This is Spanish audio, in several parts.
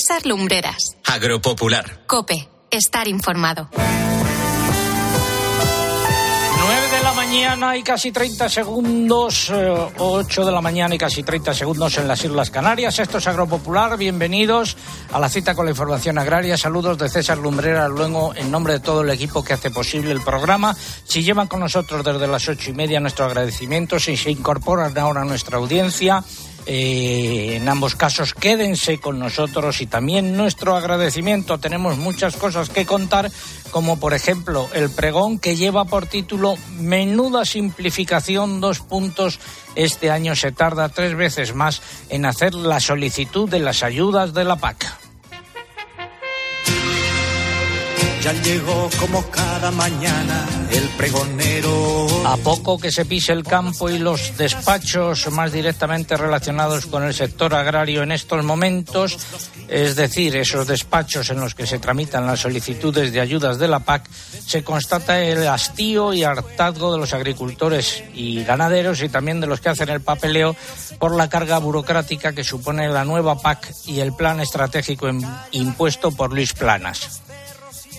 César Lumbreras. Agropopular. Cope. Estar informado. 9 de la mañana y casi 30 segundos, 8 de la mañana y casi 30 segundos en las Islas Canarias. Esto es Agropopular. Bienvenidos a la cita con la información agraria. Saludos de César Lumbrera, luego en nombre de todo el equipo que hace posible el programa. Si llevan con nosotros desde las ocho y media, nuestro agradecimiento. Si se incorporan ahora a nuestra audiencia, eh, en ambos casos, quédense con nosotros y también nuestro agradecimiento. Tenemos muchas cosas que contar, como por ejemplo el pregón que lleva por título Menuda simplificación, dos puntos. Este año se tarda tres veces más en hacer la solicitud de las ayudas de la PAC. Ya llegó como cada mañana el pregonero. A poco que se pise el campo y los despachos más directamente relacionados con el sector agrario en estos momentos, es decir, esos despachos en los que se tramitan las solicitudes de ayudas de la PAC, se constata el hastío y hartazgo de los agricultores y ganaderos y también de los que hacen el papeleo por la carga burocrática que supone la nueva PAC y el plan estratégico impuesto por Luis Planas.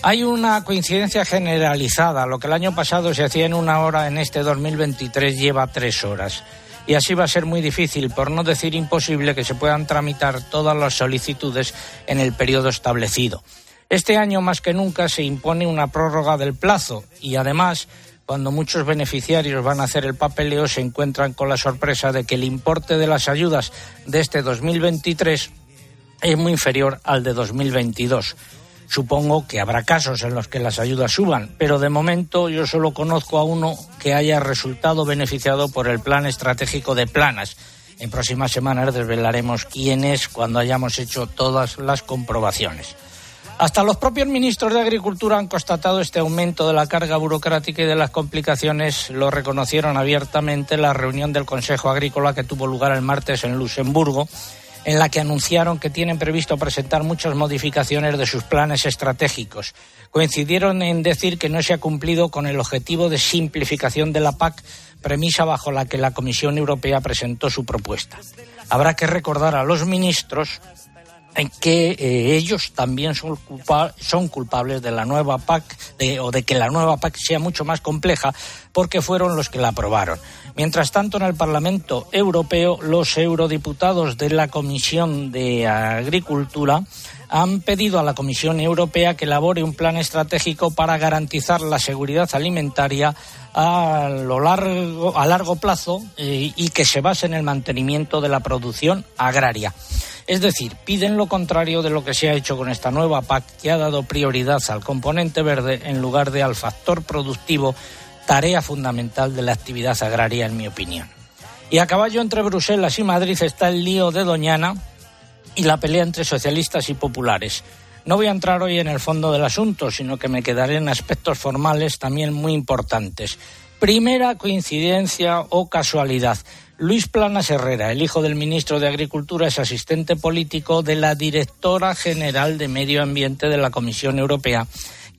Hay una coincidencia generalizada. Lo que el año pasado se hacía en una hora, en este 2023 lleva tres horas. Y así va a ser muy difícil, por no decir imposible, que se puedan tramitar todas las solicitudes en el periodo establecido. Este año, más que nunca, se impone una prórroga del plazo y, además, cuando muchos beneficiarios van a hacer el papeleo, se encuentran con la sorpresa de que el importe de las ayudas de este 2023 es muy inferior al de 2022. Supongo que habrá casos en los que las ayudas suban, pero de momento yo solo conozco a uno que haya resultado beneficiado por el plan estratégico de Planas. En próximas semanas desvelaremos quién es cuando hayamos hecho todas las comprobaciones. Hasta los propios ministros de Agricultura han constatado este aumento de la carga burocrática y de las complicaciones. Lo reconocieron abiertamente en la reunión del Consejo Agrícola que tuvo lugar el martes en Luxemburgo en la que anunciaron que tienen previsto presentar muchas modificaciones de sus planes estratégicos. Coincidieron en decir que no se ha cumplido con el objetivo de simplificación de la PAC, premisa bajo la que la Comisión Europea presentó su propuesta. Habrá que recordar a los ministros en que eh, ellos también son, son, culpables de la nueva PAC de, o de que la nueva PAC sea mucho más compleja porque fueron los que la aprobaron. Mientras tanto, en el Parlamento Europeo, los eurodiputados de la Comisión de Agricultura han pedido a la Comisión Europea que elabore un plan estratégico para garantizar la seguridad alimentaria a, lo largo, a largo plazo eh, y que se base en el mantenimiento de la producción agraria. Es decir, piden lo contrario de lo que se ha hecho con esta nueva PAC, que ha dado prioridad al componente verde en lugar de al factor productivo, tarea fundamental de la actividad agraria, en mi opinión. Y a caballo entre Bruselas y Madrid está el lío de Doñana y la pelea entre socialistas y populares. No voy a entrar hoy en el fondo del asunto, sino que me quedaré en aspectos formales también muy importantes. Primera coincidencia o casualidad. Luis Planas Herrera, el hijo del ministro de Agricultura, es asistente político de la directora general de Medio Ambiente de la Comisión Europea,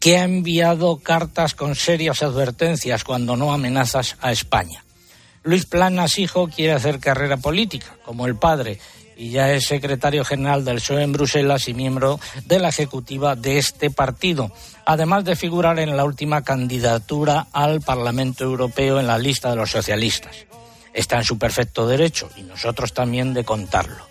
que ha enviado cartas con serias advertencias, cuando no amenazas, a España. Luis Planas, hijo, quiere hacer carrera política, como el padre, y ya es secretario general del PSOE en Bruselas y miembro de la ejecutiva de este partido, además de figurar en la última candidatura al Parlamento Europeo en la lista de los socialistas está en su perfecto derecho y nosotros también de contarlo.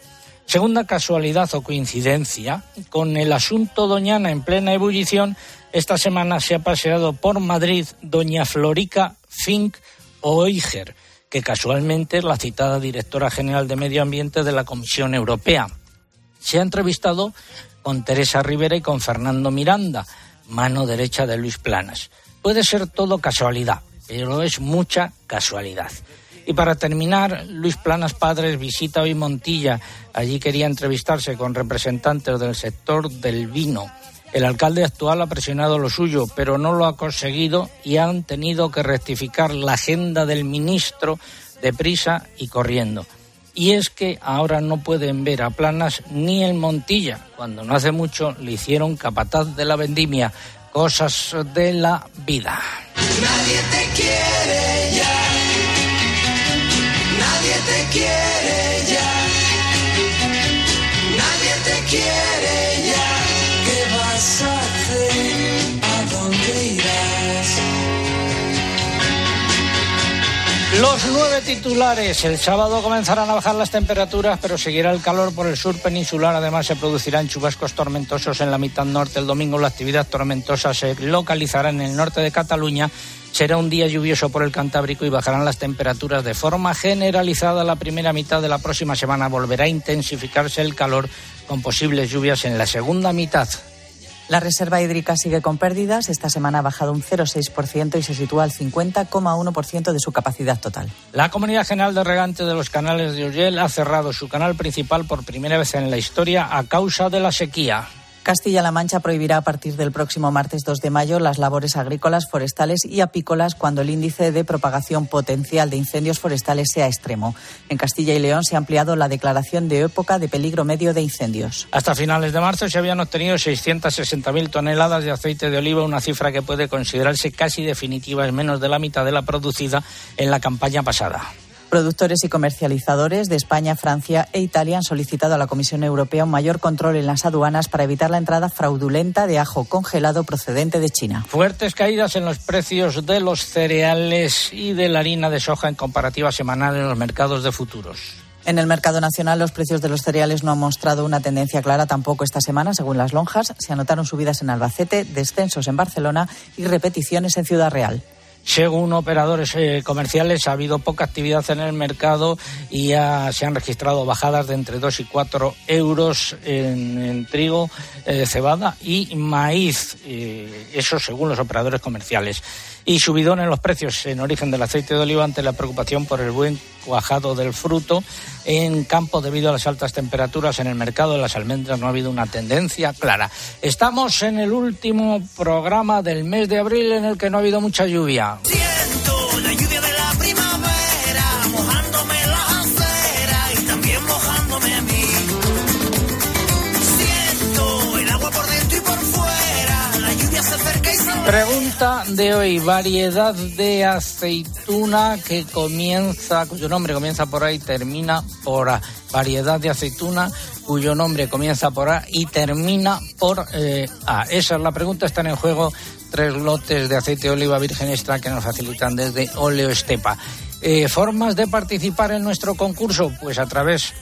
Segunda casualidad o coincidencia, con el asunto Doñana en plena ebullición, esta semana se ha paseado por Madrid doña Florica Fink Oiger, que casualmente es la citada directora general de Medio Ambiente de la Comisión Europea. Se ha entrevistado con Teresa Rivera y con Fernando Miranda, mano derecha de Luis Planas. Puede ser todo casualidad, pero es mucha casualidad. Y para terminar, Luis Planas Padres visita hoy Montilla. Allí quería entrevistarse con representantes del sector del vino. El alcalde actual ha presionado lo suyo, pero no lo ha conseguido y han tenido que rectificar la agenda del ministro deprisa y corriendo. Y es que ahora no pueden ver a Planas ni el Montilla, cuando no hace mucho le hicieron capataz de la vendimia. Cosas de la vida. Nadie te quiere ya te quiere ya. Nadie te quiere Los nueve titulares. El sábado comenzarán a bajar las temperaturas, pero seguirá el calor por el sur peninsular. Además, se producirán chubascos tormentosos en la mitad norte. El domingo la actividad tormentosa se localizará en el norte de Cataluña. Será un día lluvioso por el Cantábrico y bajarán las temperaturas de forma generalizada. La primera mitad de la próxima semana volverá a intensificarse el calor con posibles lluvias en la segunda mitad. La reserva hídrica sigue con pérdidas. Esta semana ha bajado un 0,6% y se sitúa al 50,1% de su capacidad total. La Comunidad General de Regante de los Canales de Urgell ha cerrado su canal principal por primera vez en la historia a causa de la sequía. Castilla-La Mancha prohibirá a partir del próximo martes 2 de mayo las labores agrícolas, forestales y apícolas cuando el índice de propagación potencial de incendios forestales sea extremo. En Castilla y León se ha ampliado la declaración de época de peligro medio de incendios. Hasta finales de marzo se habían obtenido 660.000 toneladas de aceite de oliva, una cifra que puede considerarse casi definitiva, en menos de la mitad de la producida en la campaña pasada. Productores y comercializadores de España, Francia e Italia han solicitado a la Comisión Europea un mayor control en las aduanas para evitar la entrada fraudulenta de ajo congelado procedente de China. Fuertes caídas en los precios de los cereales y de la harina de soja en comparativa semanal en los mercados de futuros. En el mercado nacional, los precios de los cereales no han mostrado una tendencia clara tampoco esta semana. Según las lonjas, se anotaron subidas en Albacete, descensos en Barcelona y repeticiones en Ciudad Real. Según operadores eh, comerciales, ha habido poca actividad en el mercado y ya se han registrado bajadas de entre 2 y 4 euros en, trigo, eh, cebada y maíz. Eh, eso según los operadores comerciales y subidón en los precios en origen del aceite de oliva ante la preocupación por el buen cuajado del fruto en campo debido a las altas temperaturas en el mercado de las almendras no ha habido una tendencia clara. Estamos en el último programa del mes de abril en el que no ha habido mucha lluvia. Pregunta de hoy, variedad de aceituna que comienza, cuyo nombre comienza por A y termina por A. Variedad de aceituna cuyo nombre comienza por A y termina por eh, A. Esa es la pregunta, están en juego tres lotes de aceite de oliva virgen extra que nos facilitan desde Oleo Estepa. Eh, ¿Formas de participar en nuestro concurso? Pues a través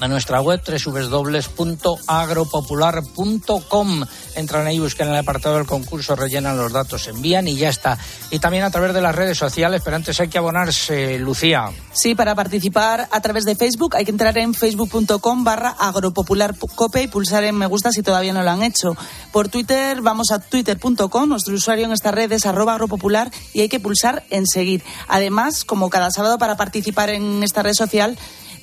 a nuestra web www.agropopular.com. Entran ahí, buscan el apartado del concurso, rellenan los datos, envían y ya está. Y también a través de las redes sociales, pero antes hay que abonarse, Lucía. Sí, para participar a través de Facebook hay que entrar en facebook.com barra agropopularcope y pulsar en me gusta si todavía no lo han hecho. Por Twitter vamos a twitter.com, nuestro usuario en esta red es arroba agropopular y hay que pulsar en seguir. Además, como cada sábado para participar en esta red social,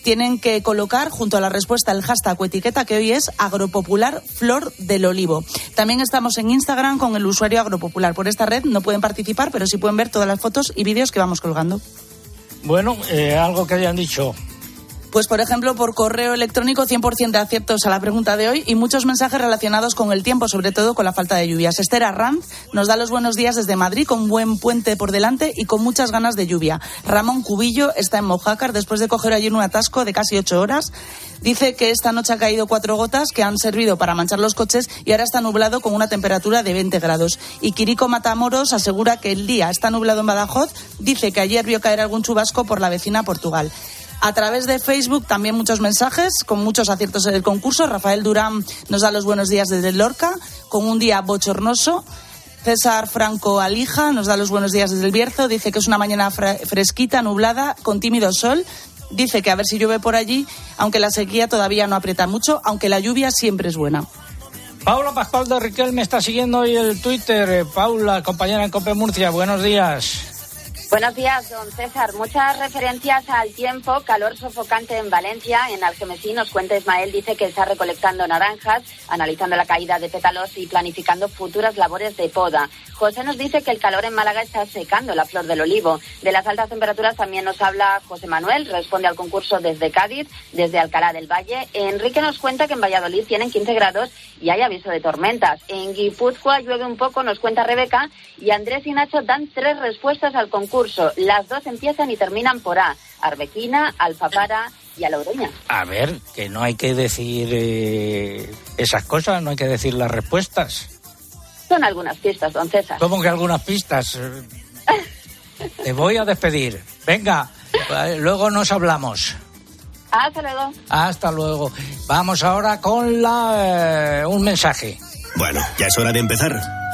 tienen que colocar junto a la respuesta el hashtag o etiqueta que hoy es agropopular flor del olivo. También estamos en Instagram con el usuario agropopular. Por esta red no pueden participar, pero sí pueden ver todas las fotos y vídeos que vamos colgando. Bueno, eh, algo que hayan dicho pues, por ejemplo, por correo electrónico, 100% de aciertos a la pregunta de hoy y muchos mensajes relacionados con el tiempo, sobre todo con la falta de lluvias. Esther Arranz nos da los buenos días desde Madrid, con buen puente por delante y con muchas ganas de lluvia. Ramón Cubillo está en Mojácar después de coger ayer un atasco de casi ocho horas. Dice que esta noche ha caído cuatro gotas que han servido para manchar los coches y ahora está nublado con una temperatura de 20 grados. Y Quirico Matamoros asegura que el día está nublado en Badajoz. Dice que ayer vio caer algún chubasco por la vecina Portugal. A través de Facebook también muchos mensajes con muchos aciertos en el concurso. Rafael Durán nos da los buenos días desde Lorca con un día bochornoso. César Franco Alija nos da los buenos días desde el Bierzo. Dice que es una mañana fresquita, nublada, con tímido sol. Dice que a ver si llueve por allí, aunque la sequía todavía no aprieta mucho, aunque la lluvia siempre es buena. Paula Pascual de Riquel me está siguiendo hoy el Twitter. Eh, Paula, compañera en Cope Murcia, buenos días. Buenos días, don César. Muchas referencias al tiempo, calor sofocante en Valencia. En Algemesí nos cuenta Ismael, dice que está recolectando naranjas, analizando la caída de pétalos y planificando futuras labores de poda. José nos dice que el calor en Málaga está secando la flor del olivo. De las altas temperaturas también nos habla José Manuel, responde al concurso desde Cádiz, desde Alcalá del Valle. Enrique nos cuenta que en Valladolid tienen 15 grados y hay aviso de tormentas. En Guipúzcoa llueve un poco, nos cuenta Rebeca, y Andrés y Nacho dan tres respuestas al concurso. Las dos empiezan y terminan por A, Arbequina, Alfapara y a A ver, que no hay que decir eh, esas cosas, no hay que decir las respuestas. Son algunas pistas, don César. ¿Cómo que algunas pistas? Te voy a despedir. Venga, eh, luego nos hablamos. Hasta luego. Hasta luego. Vamos ahora con la, eh, un mensaje. Bueno, ya es hora de empezar.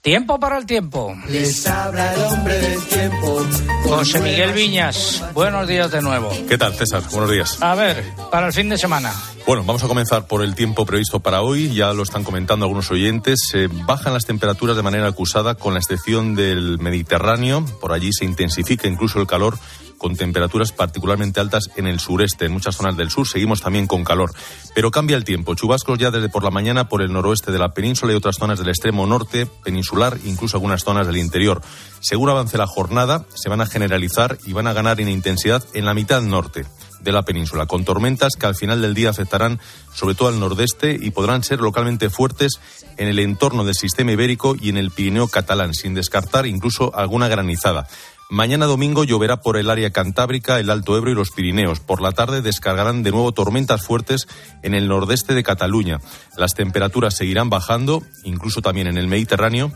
Tiempo para el tiempo. Les habla el hombre del tiempo. José Miguel Viñas, buenos días de nuevo. ¿Qué tal, César? Buenos días. A ver, para el fin de semana. Bueno, vamos a comenzar por el tiempo previsto para hoy. Ya lo están comentando algunos oyentes. Se bajan las temperaturas de manera acusada, con la excepción del Mediterráneo. Por allí se intensifica incluso el calor con temperaturas particularmente altas en el sureste, en muchas zonas del sur. Seguimos también con calor. Pero cambia el tiempo. Chubascos ya desde por la mañana por el noroeste de la península y otras zonas del extremo norte peninsular, incluso algunas zonas del interior. Según avance la jornada, se van a generalizar y van a ganar en intensidad en la mitad norte de la península, con tormentas que al final del día afectarán sobre todo al nordeste y podrán ser localmente fuertes en el entorno del sistema ibérico y en el Pirineo catalán, sin descartar incluso alguna granizada. Mañana domingo lloverá por el área cantábrica, el Alto Ebro y los Pirineos. Por la tarde descargarán de nuevo tormentas fuertes en el nordeste de Cataluña. Las temperaturas seguirán bajando, incluso también en el Mediterráneo,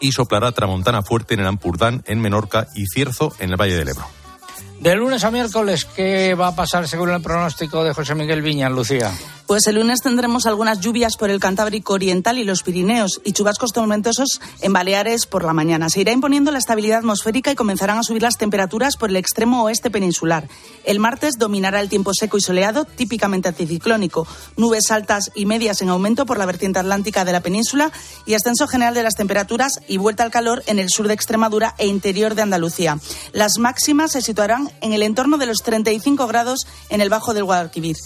y soplará tramontana fuerte en el Ampurdán, en Menorca y Cierzo en el Valle del Ebro. De lunes a miércoles, ¿qué va a pasar según el pronóstico de José Miguel Viñas, Lucía? Pues el lunes tendremos algunas lluvias por el Cantábrico Oriental y los Pirineos y chubascos tormentosos en Baleares por la mañana. Se irá imponiendo la estabilidad atmosférica y comenzarán a subir las temperaturas por el extremo oeste peninsular. El martes dominará el tiempo seco y soleado, típicamente anticiclónico. Nubes altas y medias en aumento por la vertiente atlántica de la península y ascenso general de las temperaturas y vuelta al calor en el sur de Extremadura e interior de Andalucía. Las máximas se situarán en el entorno de los 35 grados en el bajo del Guadalquivir.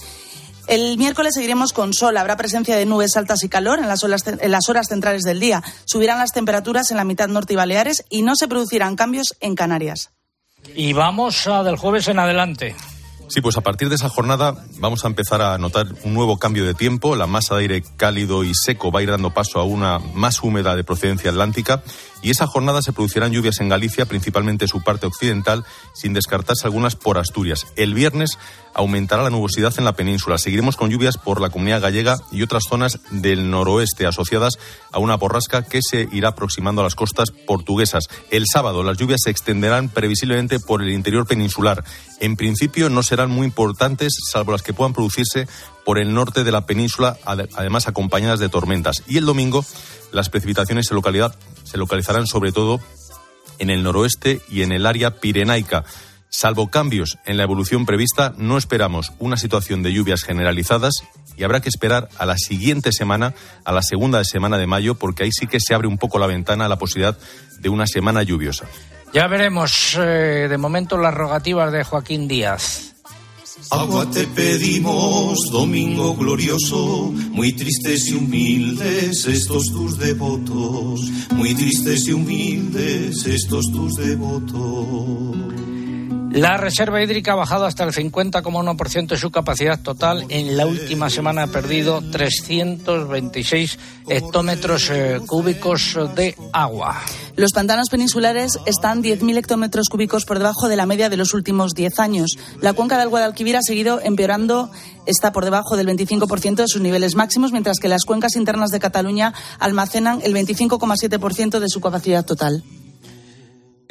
El miércoles seguiremos con sol. Habrá presencia de nubes altas y calor en las, horas, en las horas centrales del día. Subirán las temperaturas en la mitad norte y Baleares y no se producirán cambios en Canarias. Y vamos a del jueves en adelante. Sí, pues a partir de esa jornada vamos a empezar a notar un nuevo cambio de tiempo. La masa de aire cálido y seco va a ir dando paso a una más húmeda de procedencia atlántica y esa jornada se producirán lluvias en Galicia, principalmente su parte occidental, sin descartarse algunas por Asturias. El viernes aumentará la nubosidad en la península. Seguiremos con lluvias por la comunidad gallega y otras zonas del noroeste asociadas a una borrasca que se irá aproximando a las costas portuguesas. El sábado las lluvias se extenderán previsiblemente por el interior peninsular. En principio no serán muy importantes, salvo las que puedan producirse por el norte de la península, además acompañadas de tormentas. Y el domingo las precipitaciones se, localizarán sobre todo en el noroeste y en el área pirenaica. Salvo cambios en la evolución prevista, no esperamos una situación de lluvias generalizadas y habrá que esperar a la siguiente semana, a la segunda semana de mayo, porque ahí sí que se abre un poco la ventana a la posibilidad de una semana lluviosa. Ya veremos eh, de momento las rogativas de Joaquín Díaz. Agua te pedimos, domingo glorioso, muy tristes y humildes estos tus devotos, muy tristes y humildes estos tus devotos. La reserva hídrica ha bajado hasta el 50,1% de su capacidad total. En la última semana ha perdido 326 hectómetros eh, cúbicos de agua. Los pantanos peninsulares están 10.000 hectómetros cúbicos por debajo de la media de los últimos 10 años. La cuenca del Guadalquivir ha seguido empeorando, está por debajo del 25% de sus niveles máximos, mientras que las cuencas internas de Cataluña almacenan el 25,7% de su capacidad total.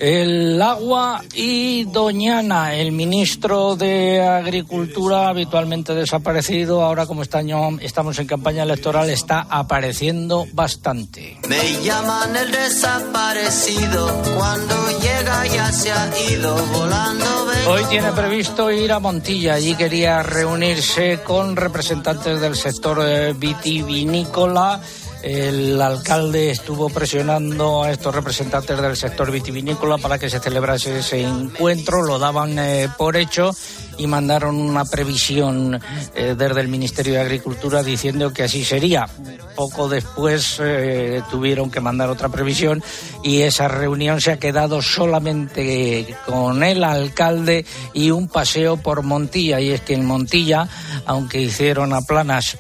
El agua y Doñana, el ministro de Agricultura, habitualmente desaparecido, ahora como este año estamos en campaña electoral, está apareciendo bastante. Me llaman el desaparecido, cuando llega ya se ha ido volando. Hoy tiene previsto ir a Montilla, allí quería reunirse con representantes del sector vitivinícola el alcalde estuvo presionando a estos representantes del sector vitivinícola para que se celebrase ese encuentro, lo daban eh, por hecho y mandaron una previsión eh, desde el Ministerio de Agricultura diciendo que así sería. Poco después eh, tuvieron que mandar otra previsión y esa reunión se ha quedado solamente con el alcalde y un paseo por Montilla. Y es que en Montilla, aunque hicieron a planas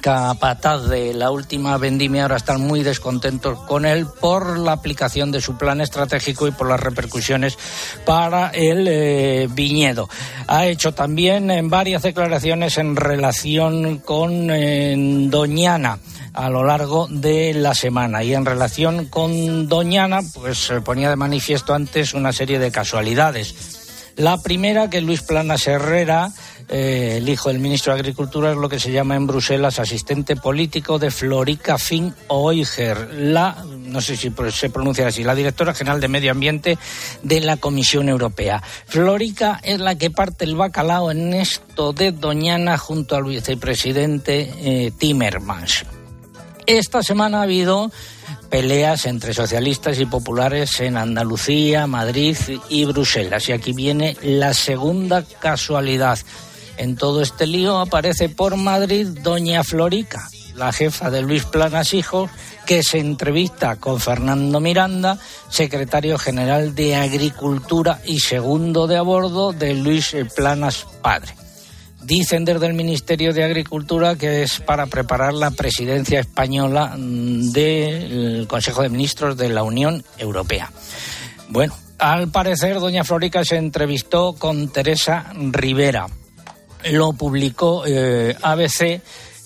capataz de la última vendimia ahora están muy descontentos con él por la aplicación de su plan estratégico y por las repercusiones para el eh, viñedo. Ha hecho también en varias declaraciones en relación con Doñana a lo largo de la semana. Y en relación con Doñana, pues ponía de manifiesto antes una serie de casualidades. La primera, que Luis Planas Herrera, eh, el hijo del ministro de Agricultura, es lo que se llama en Bruselas asistente político de Florica Finn Oiger, la, no sé si se pronuncia así, la directora general de Medio Ambiente de la Comisión Europea. Florica es la que parte el bacalao en esto de Doñana junto al vicepresidente eh, Timmermans. Esta semana ha habido peleas entre socialistas y populares en Andalucía, Madrid y Bruselas. Y aquí viene la segunda casualidad. En todo este lío aparece por Madrid doña Florica, la jefa de Luis Planas Hijo, que se entrevista con Fernando Miranda, secretario general de Agricultura y segundo de a bordo de Luis Planas Padre. Dicen desde el Ministerio de Agricultura que es para preparar la presidencia española mm, del Consejo de Ministros de la Unión Europea. Bueno, al parecer, doña Florica se entrevistó con Teresa Rivera. Lo publicó eh, ABC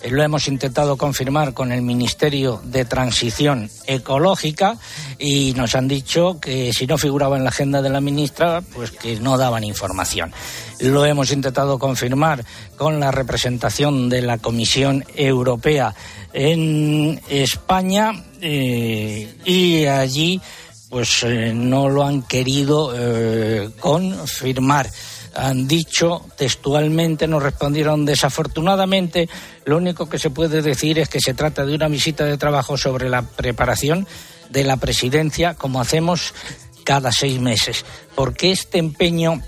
lo hemos intentado confirmar con el Ministerio de Transición Ecológica y nos han dicho que si no figuraba en la agenda de la ministra, pues que no daban información. Lo hemos intentado confirmar con la representación de la Comisión Europea en España eh, y allí pues eh, no lo han querido confirmar han dicho textualmente, nos respondieron desafortunadamente, lo único que se puede decir es que se trata de una visita de trabajo sobre la preparación de la presidencia, como hacemos cada seis meses. ¿Por qué este empeño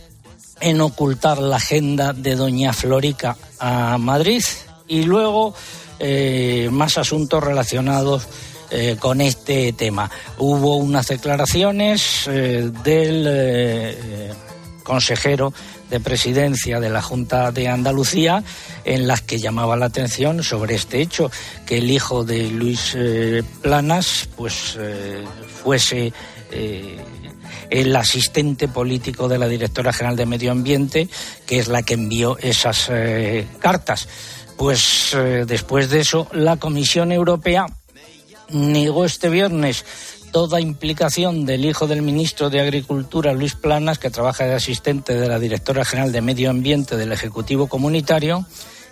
en ocultar la agenda de doña Florica a Madrid? Y luego eh, más asuntos relacionados eh, con este tema. Hubo unas declaraciones eh, del consejero de presidencia de la Junta de Andalucía en las que llamaba la atención sobre este hecho, que el hijo de Luis eh, Planas pues eh, fuese eh, el asistente político de la directora general de Medio Ambiente, que es la que envió esas cartas. Pues después de eso, la Comisión Europea negó este viernes toda implicación del hijo del ministro de Agricultura, Luis Planas, que trabaja de asistente de la directora general de Medio Ambiente del Ejecutivo Comunitario,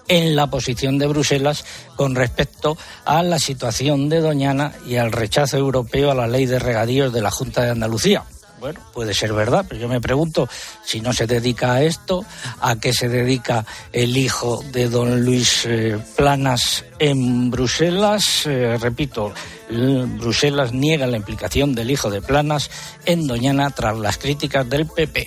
en la posición de Bruselas con respecto a la situación de Doñana y al rechazo europeo a la ley de regadíos de la Junta de Andalucía. Bueno, puede ser verdad, pero yo me pregunto si no se dedica a esto, a qué se dedica el hijo de don Luis eh, Planas en Bruselas. Eh, repito, Bruselas niega la implicación del hijo de Planas en Doñana tras las críticas del PP.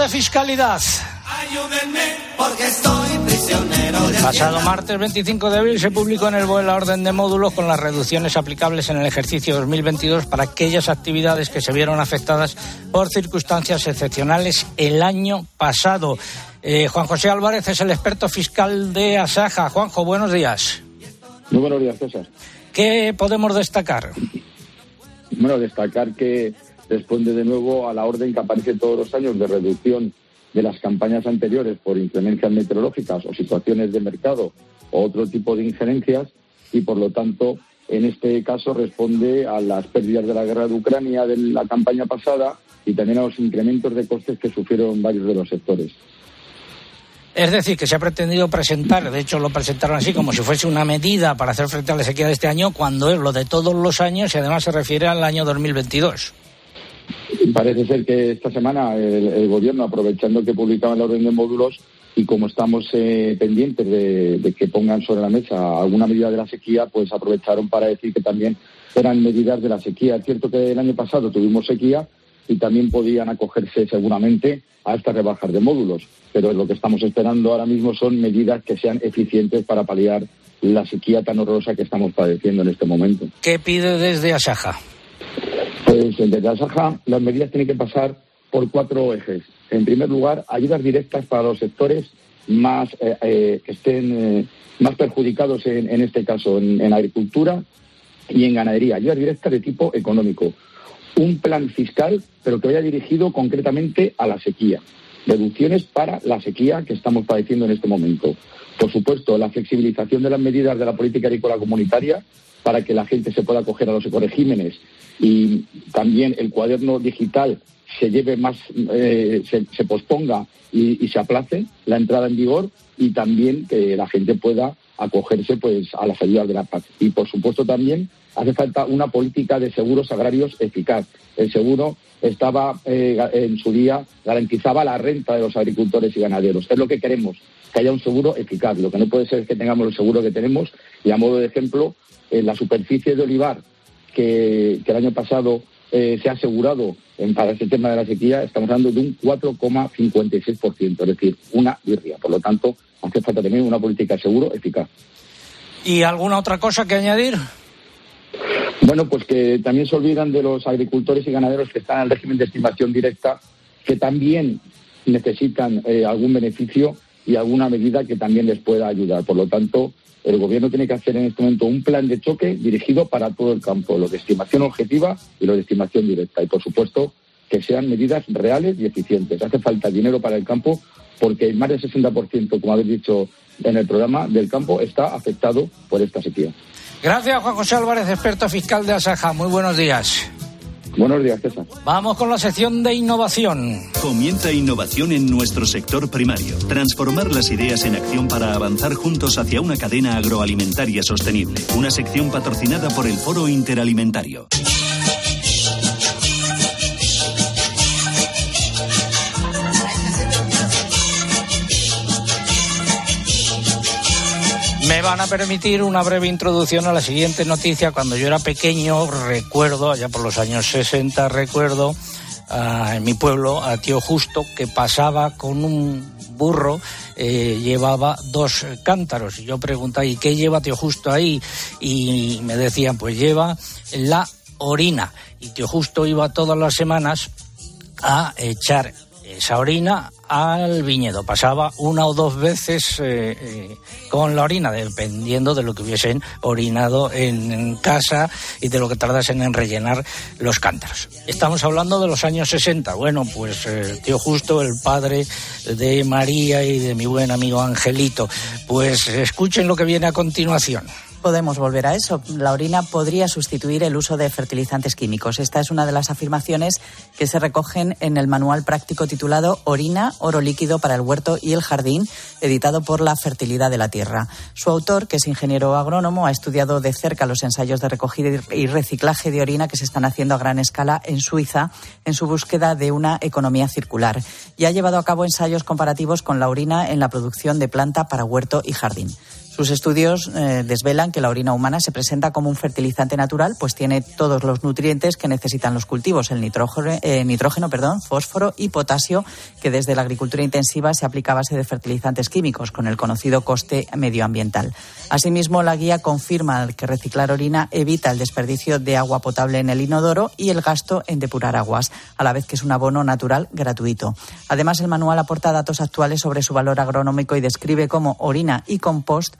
De fiscalidad. porque estoy prisionero Pasado martes 25 de abril se publicó en el BOE la orden de módulos con las reducciones aplicables en el ejercicio 2022 para aquellas actividades que se vieron afectadas por circunstancias excepcionales el año pasado. Eh, Juan José Álvarez es el experto fiscal de Asaja. Juanjo, buenos días. Muy buenos días, César. ¿Qué podemos destacar? Bueno, destacar que responde de nuevo a la orden que aparece todos los años de reducción de las campañas anteriores por inclemencias meteorológicas o situaciones de mercado o otro tipo de injerencias y, por lo tanto, en este caso responde a las pérdidas de la guerra de Ucrania de la campaña pasada y también a los incrementos de costes que sufrieron varios de los sectores. Es decir, que se ha pretendido presentar, de hecho lo presentaron así como si fuese una medida para hacer frente a la sequía de este año, cuando es lo de todos los años y además se refiere al año 2022. Parece ser que esta semana el, Gobierno, aprovechando que publicaba la orden de módulos y como estamos eh, pendientes de, que pongan sobre la mesa alguna medida de la sequía, pues aprovecharon para decir que también eran medidas de la sequía. Es cierto que el año pasado tuvimos sequía y también podían acogerse seguramente a estas rebajas de módulos, pero lo que estamos esperando ahora mismo son medidas que sean eficientes para paliar la sequía tan horrorosa que estamos padeciendo en este momento. ¿Qué pide desde Asaja? Pues desde Asaja las medidas tienen que pasar por cuatro ejes. En primer lugar, ayudas directas para los sectores más eh, eh, que estén eh, más perjudicados en, este caso en, agricultura y en ganadería. Ayudas directas de tipo económico. Un plan fiscal, pero que vaya dirigido concretamente a la sequía. Deducciones para la sequía que estamos padeciendo en este momento. Por supuesto, la flexibilización de las medidas de la política agrícola comunitaria para que la gente se pueda acoger a los ecoregímenes y también el cuaderno digital se lleve más, eh, se, posponga y, se aplace la entrada en vigor y también que la gente pueda acogerse pues a las ayudas de la PAC. Y por supuesto también hace falta una política de seguros agrarios eficaz. El seguro estaba eh, en su día garantizaba la renta de los agricultores y ganaderos. Es lo que queremos, que haya un seguro eficaz. Lo que no puede ser es que tengamos el seguro que tenemos y a modo de ejemplo en la superficie de olivar que, el año pasado eh, se ha asegurado en, para este tema de la sequía, estamos hablando de un 4,56%, es decir, una birria. Por lo tanto, hace falta también una política de seguro eficaz. ¿Y alguna otra cosa que añadir? Bueno, pues que también se olvidan de los agricultores y ganaderos que están en el régimen de estimación directa, que también necesitan eh, algún beneficio y alguna medida que también les pueda ayudar. Por lo tanto, el Gobierno tiene que hacer en este momento un plan de choque dirigido para todo el campo, lo de estimación objetiva y lo de estimación directa. Y, por supuesto, que sean medidas reales y eficientes. Hace falta dinero para el campo porque más del 60%, como habéis dicho en el programa, del campo está afectado por esta sequía. Gracias, Juan José Álvarez, experto fiscal de Asaja. Muy buenos días. Buenos días, César. Vamos con la sección de innovación. Comienza innovación en nuestro sector primario. Transformar las ideas en acción para avanzar juntos hacia una cadena agroalimentaria sostenible. Una sección patrocinada por el Foro Interalimentario. Me van a permitir una breve introducción a la siguiente noticia. Cuando yo era pequeño, recuerdo, allá por los años 60, recuerdo ah, en mi pueblo a tío Justo que pasaba con un burro, eh, llevaba dos cántaros. Y yo preguntaba, ¿y qué lleva tío Justo ahí? Y me decían, pues lleva la orina. Y tío Justo iba todas las semanas a echar esa orina al viñedo. Pasaba una o dos veces eh, eh, con la orina, dependiendo de lo que hubiesen orinado en, casa y de lo que tardasen en rellenar los cántaros. Estamos hablando de los años 60. Bueno, pues eh, tío Justo, el padre de María y de mi buen amigo Angelito. Pues escuchen lo que viene a continuación podemos volver a eso. La orina podría sustituir el uso de fertilizantes químicos. Esta es una de las afirmaciones que se recogen en el manual práctico titulado Orina, oro líquido para el huerto y el jardín, editado por la Fertilidad de la Tierra. Su autor, que es ingeniero agrónomo, ha estudiado de cerca los ensayos de recogida y reciclaje de orina que se están haciendo a gran escala en Suiza en su búsqueda de una economía circular y ha llevado a cabo ensayos comparativos con la orina en la producción de planta para huerto y jardín. Sus estudios eh, desvelan que la orina humana se presenta como un fertilizante natural, pues tiene todos los nutrientes que necesitan los cultivos, el nitrógeno, eh, fósforo y potasio, que desde la agricultura intensiva se aplica a base de fertilizantes químicos, con el conocido coste medioambiental. Asimismo, la guía confirma que reciclar orina evita el desperdicio de agua potable en el inodoro y el gasto en depurar aguas, a la vez que es un abono natural gratuito. Además, el manual aporta datos actuales sobre su valor agronómico y describe cómo orina y compost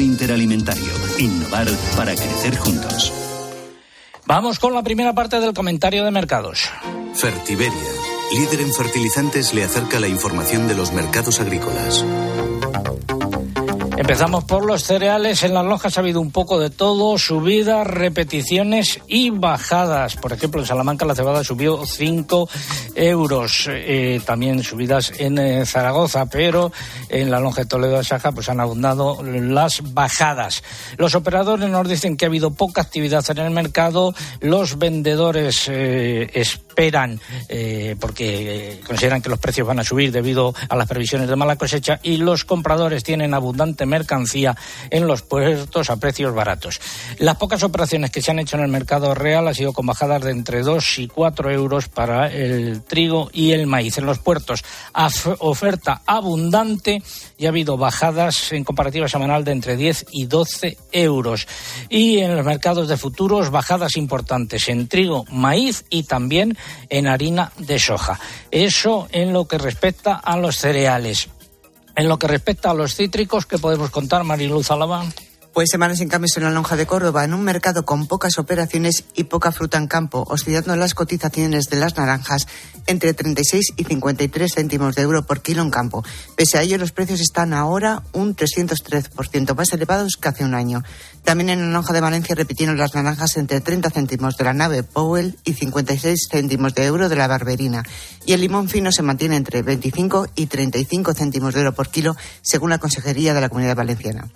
Interalimentario. Innovar para crecer juntos. Vamos con la primera parte del comentario de mercados. Fertiberia líder en fertilizantes, le acerca la información de los mercados agrícolas. Empezamos por los cereales. En las lonjas ha habido un poco de todo, subidas, repeticiones y bajadas. Por ejemplo, en Salamanca la cebada subió 5 euros. Eh, también subidas en eh, Zaragoza, pero en la lonja de Toledo de Saja pues han abundado las bajadas. Los operadores nos dicen que ha habido poca actividad en el mercado. Los vendedores eh, porque consideran que los precios van a subir debido a las previsiones de mala cosecha y los compradores tienen abundante mercancía en los puertos a precios baratos. Las pocas operaciones que se han hecho en el mercado real han sido con bajadas de entre 2 y 4 euros para el trigo y el maíz. En los puertos, oferta abundante y ha habido bajadas en comparativa semanal de entre 10 y 12 euros. Y en los mercados de futuros, bajadas importantes en trigo, maíz y también en harina de soja. Eso en lo que respecta a los cereales. En lo que respecta a los cítricos, ¿qué podemos contar, Mariluz Alabán? Pues semanas sin cambios en la lonja de Córdoba, en un mercado con pocas operaciones y poca fruta en campo, oscilando las cotizaciones de las naranjas entre 36 y 53 céntimos de euro por kilo en campo. Pese a ello, los precios están ahora un 303% más elevados que hace un año. También en la lonja de Valencia repitieron las naranjas entre 30 céntimos de la nave Powell y 56 céntimos de euro de la barberina. Y el limón fino se mantiene entre 25 y 35 céntimos de euro por kilo, según la Consejería de la Comunidad Valenciana.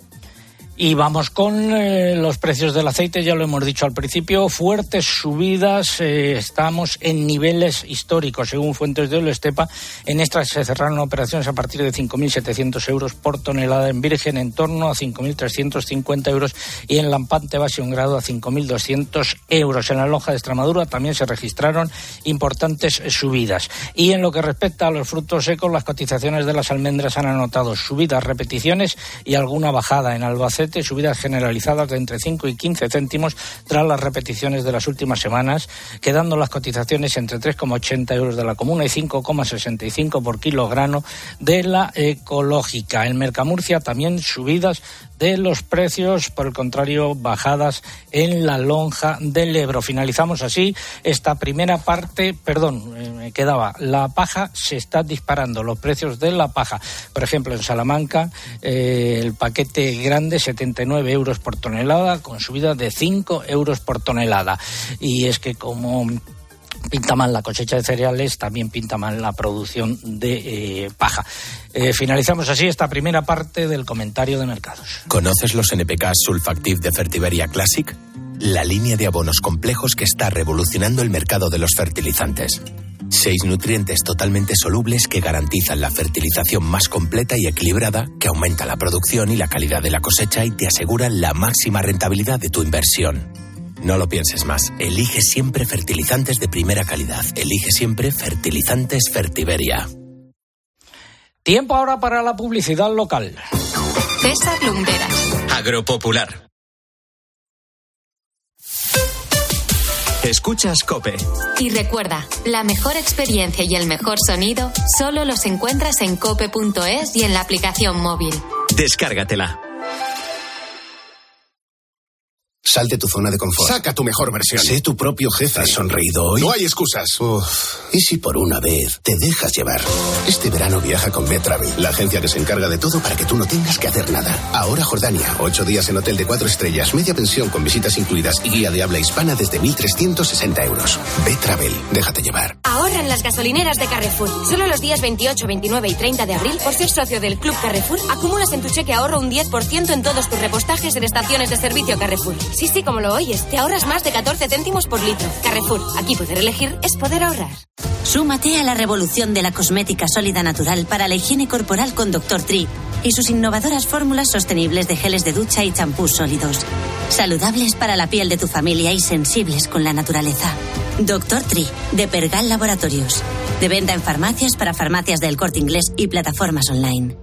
Y vamos con eh, los precios del aceite, ya lo hemos dicho al principio, fuertes subidas, eh, estamos en niveles históricos, según fuentes de Estepa. En estas se cerraron operaciones a partir de 5.700 euros por tonelada en virgen, en torno a 5.350 euros y en lampante base un grado a 5.200 euros. En la lonja de Extremadura también se registraron importantes subidas. Y en lo que respecta a los frutos secos, las cotizaciones de las almendras han anotado subidas, repeticiones y alguna bajada en Albacete subidas generalizadas de entre 5 y 15 céntimos tras las repeticiones de las últimas semanas, quedando las cotizaciones entre 3,80 euros de la comuna y 5,65 por kilogramo de la ecológica. En Mercamurcia también subidas de los precios, por el contrario, bajadas en la lonja del Ebro. Finalizamos así esta primera parte, perdón, eh, me quedaba, la paja se está disparando, los precios de la paja. Por ejemplo, en Salamanca, eh, el paquete grande 79 euros por tonelada, con subida de 5 euros por tonelada. Y es que como pinta mal la cosecha de cereales, también pinta mal la producción de eh, paja. Eh, finalizamos así esta primera parte del comentario de mercados. ¿Conoces los NPK Sulfactive de Fertiberia Classic? La línea de abonos complejos que está revolucionando el mercado de los fertilizantes. Seis nutrientes totalmente solubles que garantizan la fertilización más completa y equilibrada, que aumenta la producción y la calidad de la cosecha y te aseguran la máxima rentabilidad de tu inversión. No lo pienses más. Elige siempre fertilizantes de primera calidad. Elige siempre fertilizantes Fertiberia. Tiempo ahora para la publicidad local. César Lumberas. Agropopular. Escuchas Cope. Y recuerda, la mejor experiencia y el mejor sonido solo los encuentras en cope.es y en la aplicación móvil. Descárgatela. Sal de tu zona de confort. Saca tu mejor versión. Sé tu propio jefe. ¿Has sonreído hoy? No hay excusas. ¿Y si por una vez te dejas llevar? Este verano viaja con Betravel, la agencia que se encarga de todo para que tú no tengas que hacer nada. Ahora Jordania, ocho días en hotel de cuatro estrellas, media pensión con visitas incluidas y guía de habla hispana desde 1.360 euros. Betravel, déjate llevar. Ahorra en las gasolineras de Carrefour. Solo los días 28, 29 y 30 de abril, por ser socio del Club Carrefour, acumulas en tu cheque ahorro un 10% en todos tus repostajes en estaciones de servicio Carrefour. Sí, sí, como lo oyes, te ahorras más de 14 céntimos por litro. Carrefour, aquí poder elegir es poder ahorrar. Súmate a la revolución de la cosmética sólida natural para la higiene corporal con Dr. Tree y sus innovadoras fórmulas sostenibles de geles de ducha y champús sólidos. Saludables para la piel de tu familia y sensibles con la naturaleza. Dr. Tree, de Pergal Laboratorios. De venta en farmacias para farmacias del corte inglés y plataformas online.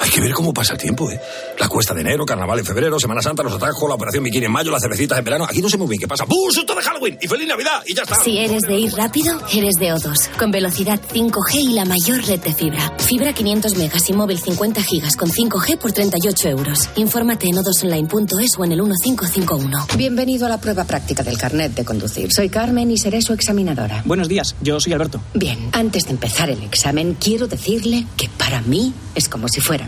Hay que ver cómo pasa el tiempo, ¿eh? La cuesta de enero, carnaval en febrero, Semana Santa, los atajos, la operación bikini en mayo, las cervecitas en verano. Aquí no sé muy bien qué pasa. ¡Bum! ¡Susto de Halloween! ¡Y feliz Navidad! ¡Y ya está! Si eres de ir rápido, eres de O2. Con velocidad 5G y la mayor red de fibra. Fibra 500 megas y móvil 50 gigas con 5G por 38 euros. Infórmate en odosonline.es o en el 1551. Bienvenido a la prueba práctica del carnet de conducir. Soy Carmen y seré su examinadora. Buenos días, yo soy Alberto. Bien, antes de empezar el examen, quiero decirle que para mí es como si fuera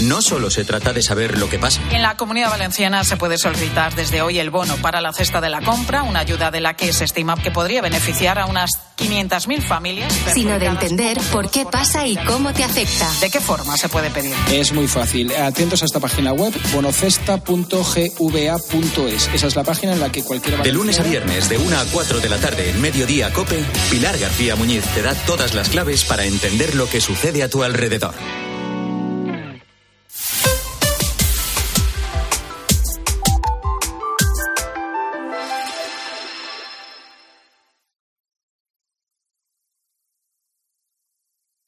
No solo se trata de saber lo que pasa. En la comunidad valenciana se puede solicitar desde hoy el bono para la cesta de la compra, una ayuda de la que se estima que podría beneficiar a unas 500.000 familias. Sino de entender por qué pasa y cómo te afecta. ¿De qué forma se puede pedir? Es muy fácil. Atentos a esta página web, bonocesta.gva.es. Esa es la página en la que cualquiera... De lunes a viernes, de 1 a 4 de la tarde, en mediodía COPE, Pilar García Muñiz te da todas las claves para entender lo que sucede a tu alrededor.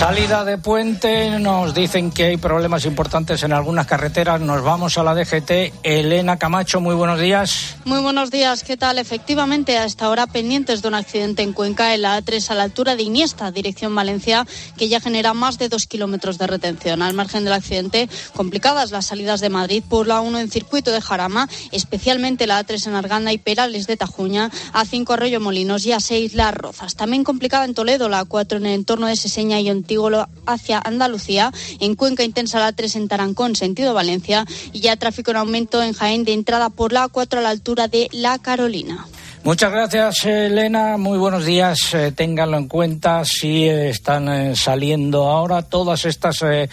Salida de puente, nos dicen que hay problemas importantes en algunas carreteras. Nos vamos a la DGT. Elena Camacho, muy buenos días. Muy buenos días, ¿qué tal? Efectivamente, hasta ahora pendientes de un accidente en Cuenca en la A3 a la altura de Iniesta, dirección Valencia, que ya genera más de dos kilómetros de retención. Al margen del accidente, complicadas las salidas de Madrid por la 1 en circuito de Jarama, especialmente la A3 en Arganda y Perales de Tajuña, A5 Arroyo Molinos y A6 Las Rozas. También complicada en Toledo, la A4 en el entorno de Seseña y Hacia Andalucía, en Cuenca intensa la 3 en Tarancón, sentido Valencia, y ya tráfico en aumento en Jaén de entrada por la A4 a la altura de La Carolina. Muchas gracias, Elena. Muy buenos días. Eh, ténganlo en cuenta si eh, están eh, saliendo ahora todas estas eh,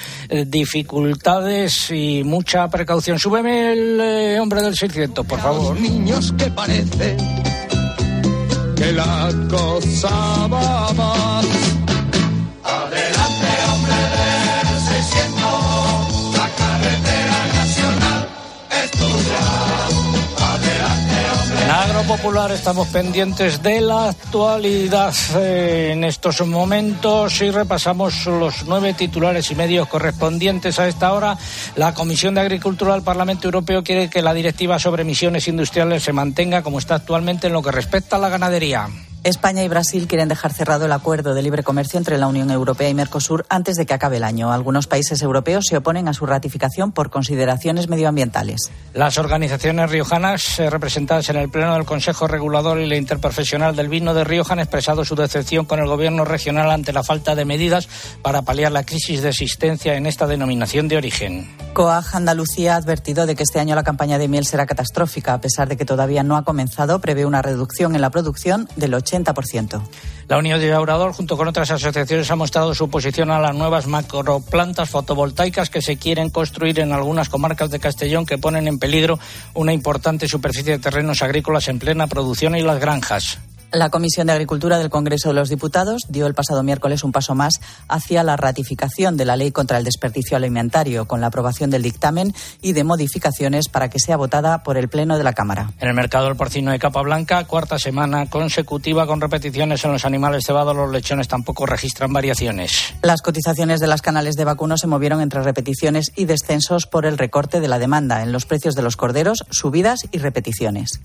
dificultades y mucha precaución. Súbeme el eh, hombre del 600, por favor. niños que parece que la cosa va más. Agropopular estamos pendientes de la actualidad eh, en estos momentos y repasamos los nueve titulares y medios correspondientes a esta hora. La Comisión de Agricultura del Parlamento Europeo quiere que la directiva sobre emisiones industriales se mantenga como está actualmente en lo que respecta a la ganadería. España y Brasil quieren dejar cerrado el acuerdo de libre comercio entre la Unión Europea y Mercosur antes de que acabe el año. Algunos países europeos se oponen a su ratificación por consideraciones medioambientales. Las organizaciones riojanas eh, representadas en el Pleno del Consejo Regulador y la Interprofesional del Vino de Rioja han expresado su decepción con el Gobierno regional ante la falta de medidas para paliar la crisis de existencia en esta denominación de origen. COAG Andalucía ha advertido de que este año la campaña de miel será catastrófica. A pesar de que todavía no ha comenzado, prevé una reducción en la producción del 80%. La Unión de Obrador, junto con otras asociaciones, ha mostrado su oposición a las nuevas macroplantas fotovoltaicas que se quieren construir en algunas comarcas de Castellón que ponen en peligro una importante superficie de terrenos agrícolas en plena producción y las granjas. La Comisión de Agricultura del Congreso de los Diputados dio el pasado miércoles un paso más hacia la ratificación de la ley contra el desperdicio alimentario, con la aprobación del dictamen y de modificaciones para que sea votada por el Pleno de la Cámara. En el mercado del porcino de capa blanca, cuarta semana consecutiva con repeticiones en los animales cebados, los lechones tampoco registran variaciones. Las cotizaciones de las canales de vacuno se movieron entre repeticiones y descensos por el recorte de la demanda en los precios de los corderos, subidas y repeticiones.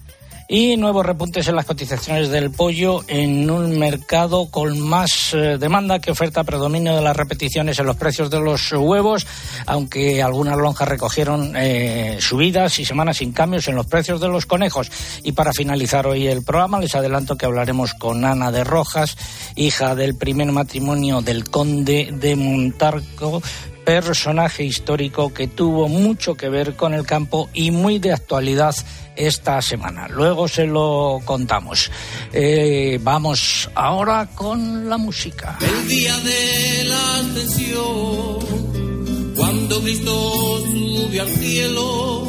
Y nuevos repuntes en las cotizaciones del pollo en un mercado con más eh, demanda que oferta, predominio de las repeticiones en los precios de los huevos, aunque algunas lonjas recogieron eh, subidas y semanas sin cambios en los precios de los conejos. Y para finalizar hoy el programa, les adelanto que hablaremos con Ana de Rojas, hija del primer matrimonio del conde de Montarco personaje histórico que tuvo mucho que ver con el campo y muy de actualidad esta semana. Luego se lo contamos. Eh, vamos ahora con la música. El día de la ascensión, cuando Cristo subió al cielo,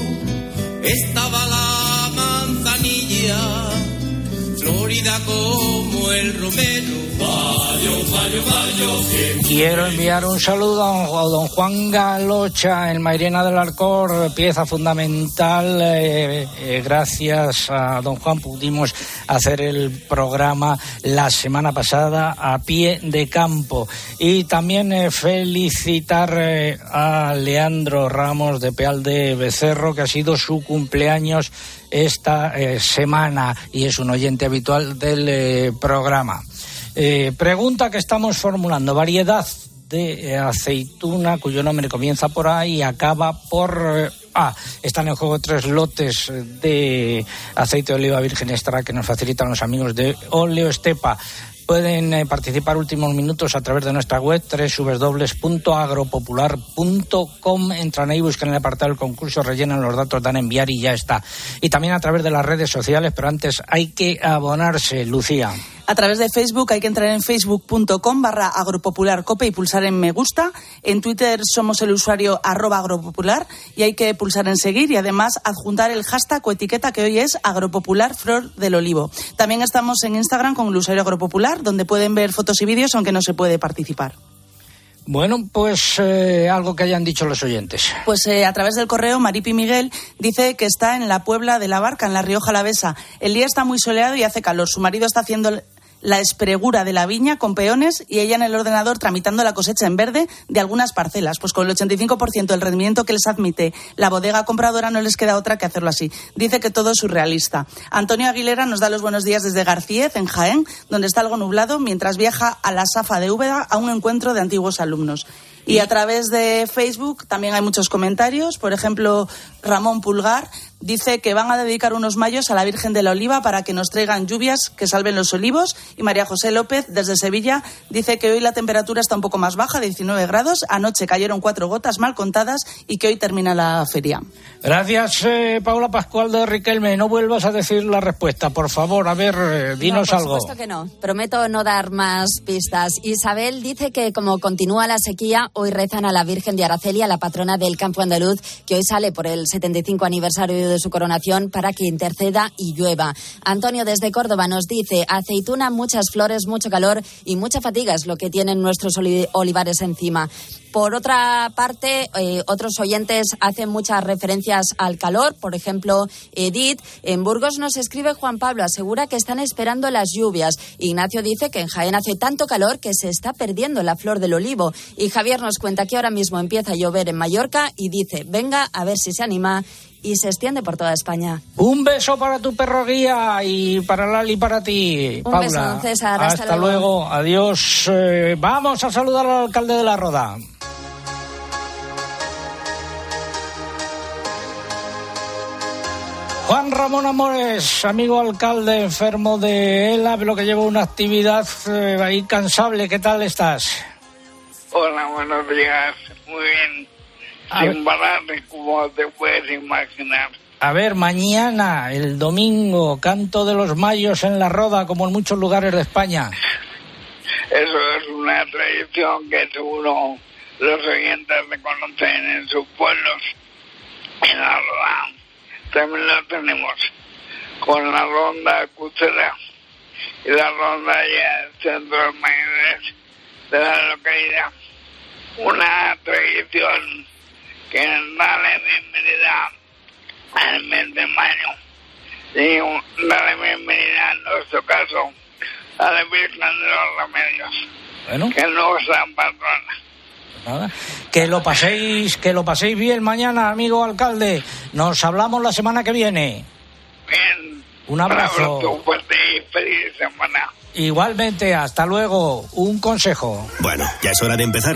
estaba la manzanilla, florida como el romero. Quiero enviar un saludo a don Juan Galocha en Mairena del Arcor, pieza fundamental. Eh, eh, gracias a don Juan pudimos hacer el programa la semana pasada a pie de campo. Y también eh, felicitar eh, a Leandro Ramos de Peal de Becerro, que ha sido su cumpleaños esta eh, semana y es un oyente habitual del eh, programa. Eh, pregunta que estamos formulando. Variedad de eh, aceituna cuyo nombre comienza por A y acaba por A. Están en juego tres lotes de aceite de oliva virgen extra que nos facilitan los amigos de Oleo Estepa. Pueden eh, participar últimos minutos a través de nuestra web www.agropopular.com. Entran ahí, buscan el apartado del concurso, rellenan los datos, dan a enviar y ya está. Y también a través de las redes sociales, pero antes hay que abonarse, Lucía. A través de Facebook hay que entrar en facebook.com barra agropopularcope y pulsar en me gusta. En Twitter somos el usuario arroba agropopular y hay que pulsar en seguir y además adjuntar el hashtag o etiqueta que hoy es agropopular flor del olivo. También estamos en Instagram con el usuario agropopular donde pueden ver fotos y vídeos aunque no se puede participar. Bueno, pues eh, algo que hayan dicho los oyentes. Pues eh, a través del correo, Maripi Miguel dice que está en la Puebla de la Barca, en la Rioja Alavesa. El día está muy soleado y hace calor. Su marido está haciendo la espregura de la viña con peones y ella en el ordenador tramitando la cosecha en verde de algunas parcelas. Pues con el 85% del rendimiento que les admite la bodega compradora no les queda otra que hacerlo así. Dice que todo es surrealista. Antonio Aguilera nos da los buenos días desde Garcíez, en Jaén, donde está algo nublado, mientras viaja a la Safa de Úbeda a un encuentro de antiguos alumnos. Y a través de Facebook también hay muchos comentarios. Por ejemplo, Ramón Pulgar dice que van a dedicar unos mayos a la Virgen de la Oliva para que nos traigan lluvias que salven los olivos. Y María José López, desde Sevilla, dice que hoy la temperatura está un poco más baja, 19 grados. Anoche cayeron cuatro gotas mal contadas y que hoy termina la feria. Gracias, eh, Paula Pascual de Riquelme. No vuelvas a decir la respuesta, por favor. A ver, eh, dinos no, por algo. supuesto que no. Prometo no dar más pistas. Isabel dice que como continúa la sequía, hoy rezan a la Virgen de Araceli, a la patrona del campo andaluz, que hoy sale por el 75 aniversario de su coronación para que interceda y llueva. Antonio desde Córdoba nos dice, aceituna, muchas flores, mucho calor y mucha fatiga es lo que tienen nuestros oli- olivares encima. Por otra parte, eh, otros oyentes hacen muchas referencias al calor. Por ejemplo, Edith en Burgos nos escribe Juan Pablo, asegura que están esperando las lluvias. Ignacio dice que en Jaén hace tanto calor que se está perdiendo la flor del olivo. Y Javier nos cuenta que ahora mismo empieza a llover en Mallorca y dice, venga a ver si se anima y se extiende por toda España. Un beso para tu perro guía y para Lali para ti, Un Paula. beso, don César. Hasta luego. luego. Adiós. Eh, vamos a saludar al alcalde de la Roda. Juan Ramón Amores, amigo alcalde enfermo de ELA, pero que lleva una actividad eh, ahí cansable. ¿Qué tal estás? Hola, buenos días. Muy bien. Sin parar, como te puedes imaginar. A ver, mañana, el domingo, canto de los mayos en la Roda, como en muchos lugares de España. Eso es una tradición que seguro los oyentes reconocen en sus pueblos. En la ronda también lo tenemos con la ronda crucera y la ronda ya del centro de la localidad. Una tradición que da la bienvenida al mes de mayo y un- da la bienvenida en nuestro caso a la Virgen de los Remedios, Bueno, que es nuestra patrona. nada. Que lo paséis, que lo paséis bien mañana, amigo alcalde. Nos hablamos la semana que viene. Bien. Un abrazo. Un fuerte y feliz semana. Igualmente, hasta luego. Un consejo. Bueno, ya es hora de empezar.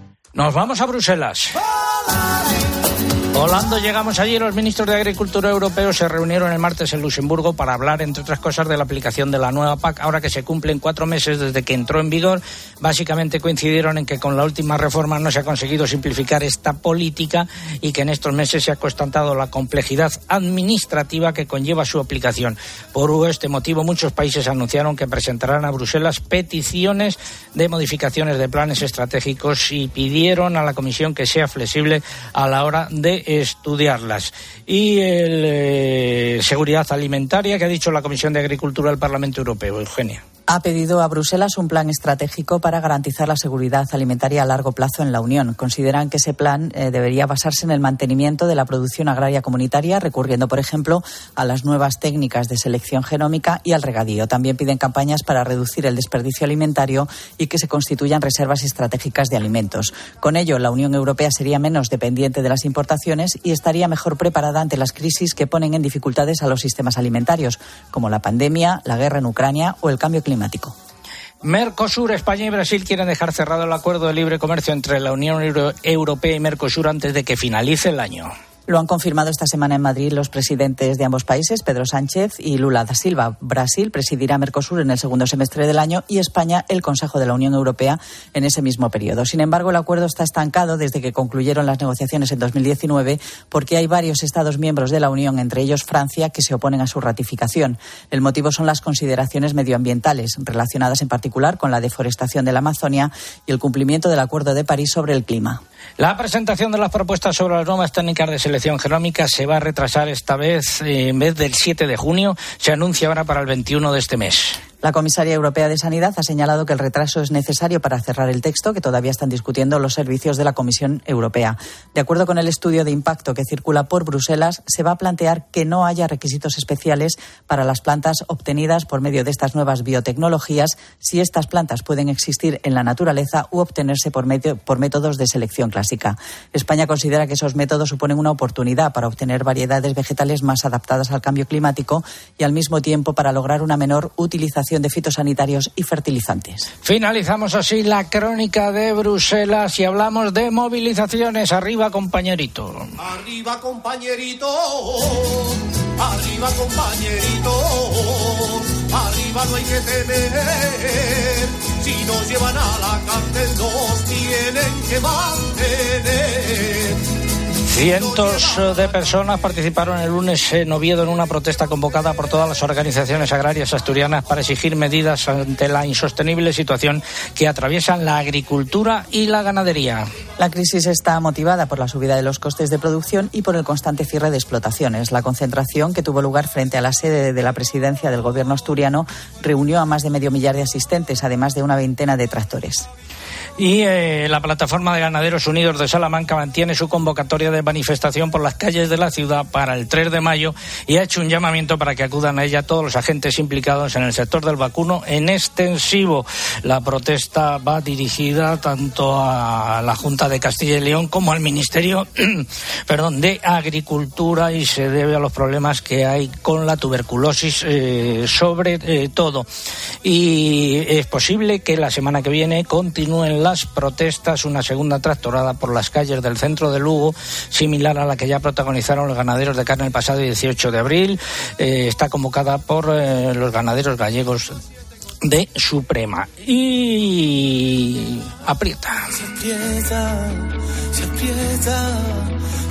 Nos vamos a Bruselas. Volando llegamos allí, los ministros de Agricultura europeos se reunieron el martes en Luxemburgo para hablar, entre otras cosas, de la aplicación de la nueva PAC, ahora que se cumplen cuatro meses desde que entró en vigor. Básicamente coincidieron en que con la última reforma no se ha conseguido simplificar esta política y que en estos meses se ha constatado la complejidad administrativa que conlleva su aplicación. Por este motivo, muchos países anunciaron que presentarán a Bruselas peticiones de modificaciones de planes estratégicos y pidieron a la Comisión que sea flexible a la hora de estudiarlas. Y el, eh, seguridad alimentaria que ha dicho la Comisión de Agricultura del Parlamento Europeo, Eugenia ha pedido a Bruselas un plan estratégico para garantizar la seguridad alimentaria a largo plazo en la Unión. Consideran que ese plan eh, debería basarse en el mantenimiento de la producción agraria comunitaria, recurriendo, por ejemplo, a las nuevas técnicas de selección genómica y al regadío. También piden campañas para reducir el desperdicio alimentario y que se constituyan reservas estratégicas de alimentos. Con ello, la Unión Europea sería menos dependiente de las importaciones y estaría mejor preparada ante las crisis que ponen en dificultades a los sistemas alimentarios, como la pandemia, la guerra en Ucrania o el cambio climático Mercosur, España y Brasil quieren dejar cerrado el acuerdo de libre comercio entre la Unión Europea y Mercosur antes de que finalice el año. Lo han confirmado esta semana en Madrid los presidentes de ambos países, Pedro Sánchez y Lula da Silva. Brasil presidirá Mercosur en el segundo semestre del año y España el Consejo de la Unión Europea en ese mismo periodo. Sin embargo, el acuerdo está estancado desde que concluyeron las negociaciones en 2019 porque hay varios Estados miembros de la Unión, entre ellos Francia, que se oponen a su ratificación. El motivo son las consideraciones medioambientales, relacionadas en particular con la deforestación de la Amazonia y el cumplimiento del Acuerdo de París sobre el clima. La presentación de las propuestas sobre las nuevas técnicas de selección genómica se va a retrasar esta vez eh, en vez del 7 de junio. Se anuncia ahora para el 21 de este mes. La comisaria europea de Sanidad ha señalado que el retraso es necesario para cerrar el texto que todavía están discutiendo los servicios de la Comisión Europea. De acuerdo con el estudio de impacto que circula por Bruselas, se va a plantear que no haya requisitos especiales para las plantas obtenidas por medio de estas nuevas biotecnologías si estas plantas pueden existir en la naturaleza u obtenerse por, por métodos de selección clásica. España considera que esos métodos suponen una oportunidad para obtener variedades vegetales más adaptadas al cambio climático y al mismo tiempo para lograr una menor utilización de fitosanitarios y fertilizantes. Finalizamos así la crónica de Bruselas y hablamos de movilizaciones. Arriba, compañerito. Arriba, compañerito. Arriba, compañerito. Arriba no hay que temer. Si nos llevan a la cárcel, nos tienen que mantener. Cientos eh, de personas participaron el lunes en Oviedo en una protesta convocada por todas las organizaciones agrarias asturianas para exigir medidas ante la insostenible situación que atraviesan la agricultura y la ganadería. La crisis está motivada por la subida de los costes de producción y por el constante cierre de explotaciones. La concentración que tuvo lugar frente a la sede de la presidencia del gobierno asturiano reunió a más de medio millar de asistentes, además de una veintena de tractores. Y eh, la plataforma de Ganaderos Unidos de Salamanca mantiene su convocatoria de manifestación por las calles de la ciudad para el 3 de mayo y ha hecho un llamamiento para que acudan a ella todos los agentes implicados en el sector del vacuno en extensivo. La protesta va dirigida tanto a la Junta de Castilla y León como al Ministerio perdón, de Agricultura y se debe a los problemas que hay con la tuberculosis eh, sobre eh, todo. Y es posible que la semana que viene continúen las protestas, una segunda tractorada por las calles del centro de Lugo, similar a la que ya protagonizaron los ganaderos de carne el pasado 18 de abril. Eh, está convocada por eh, los ganaderos gallegos de Suprema. Y aprieta. Se aprieta, se aprieta,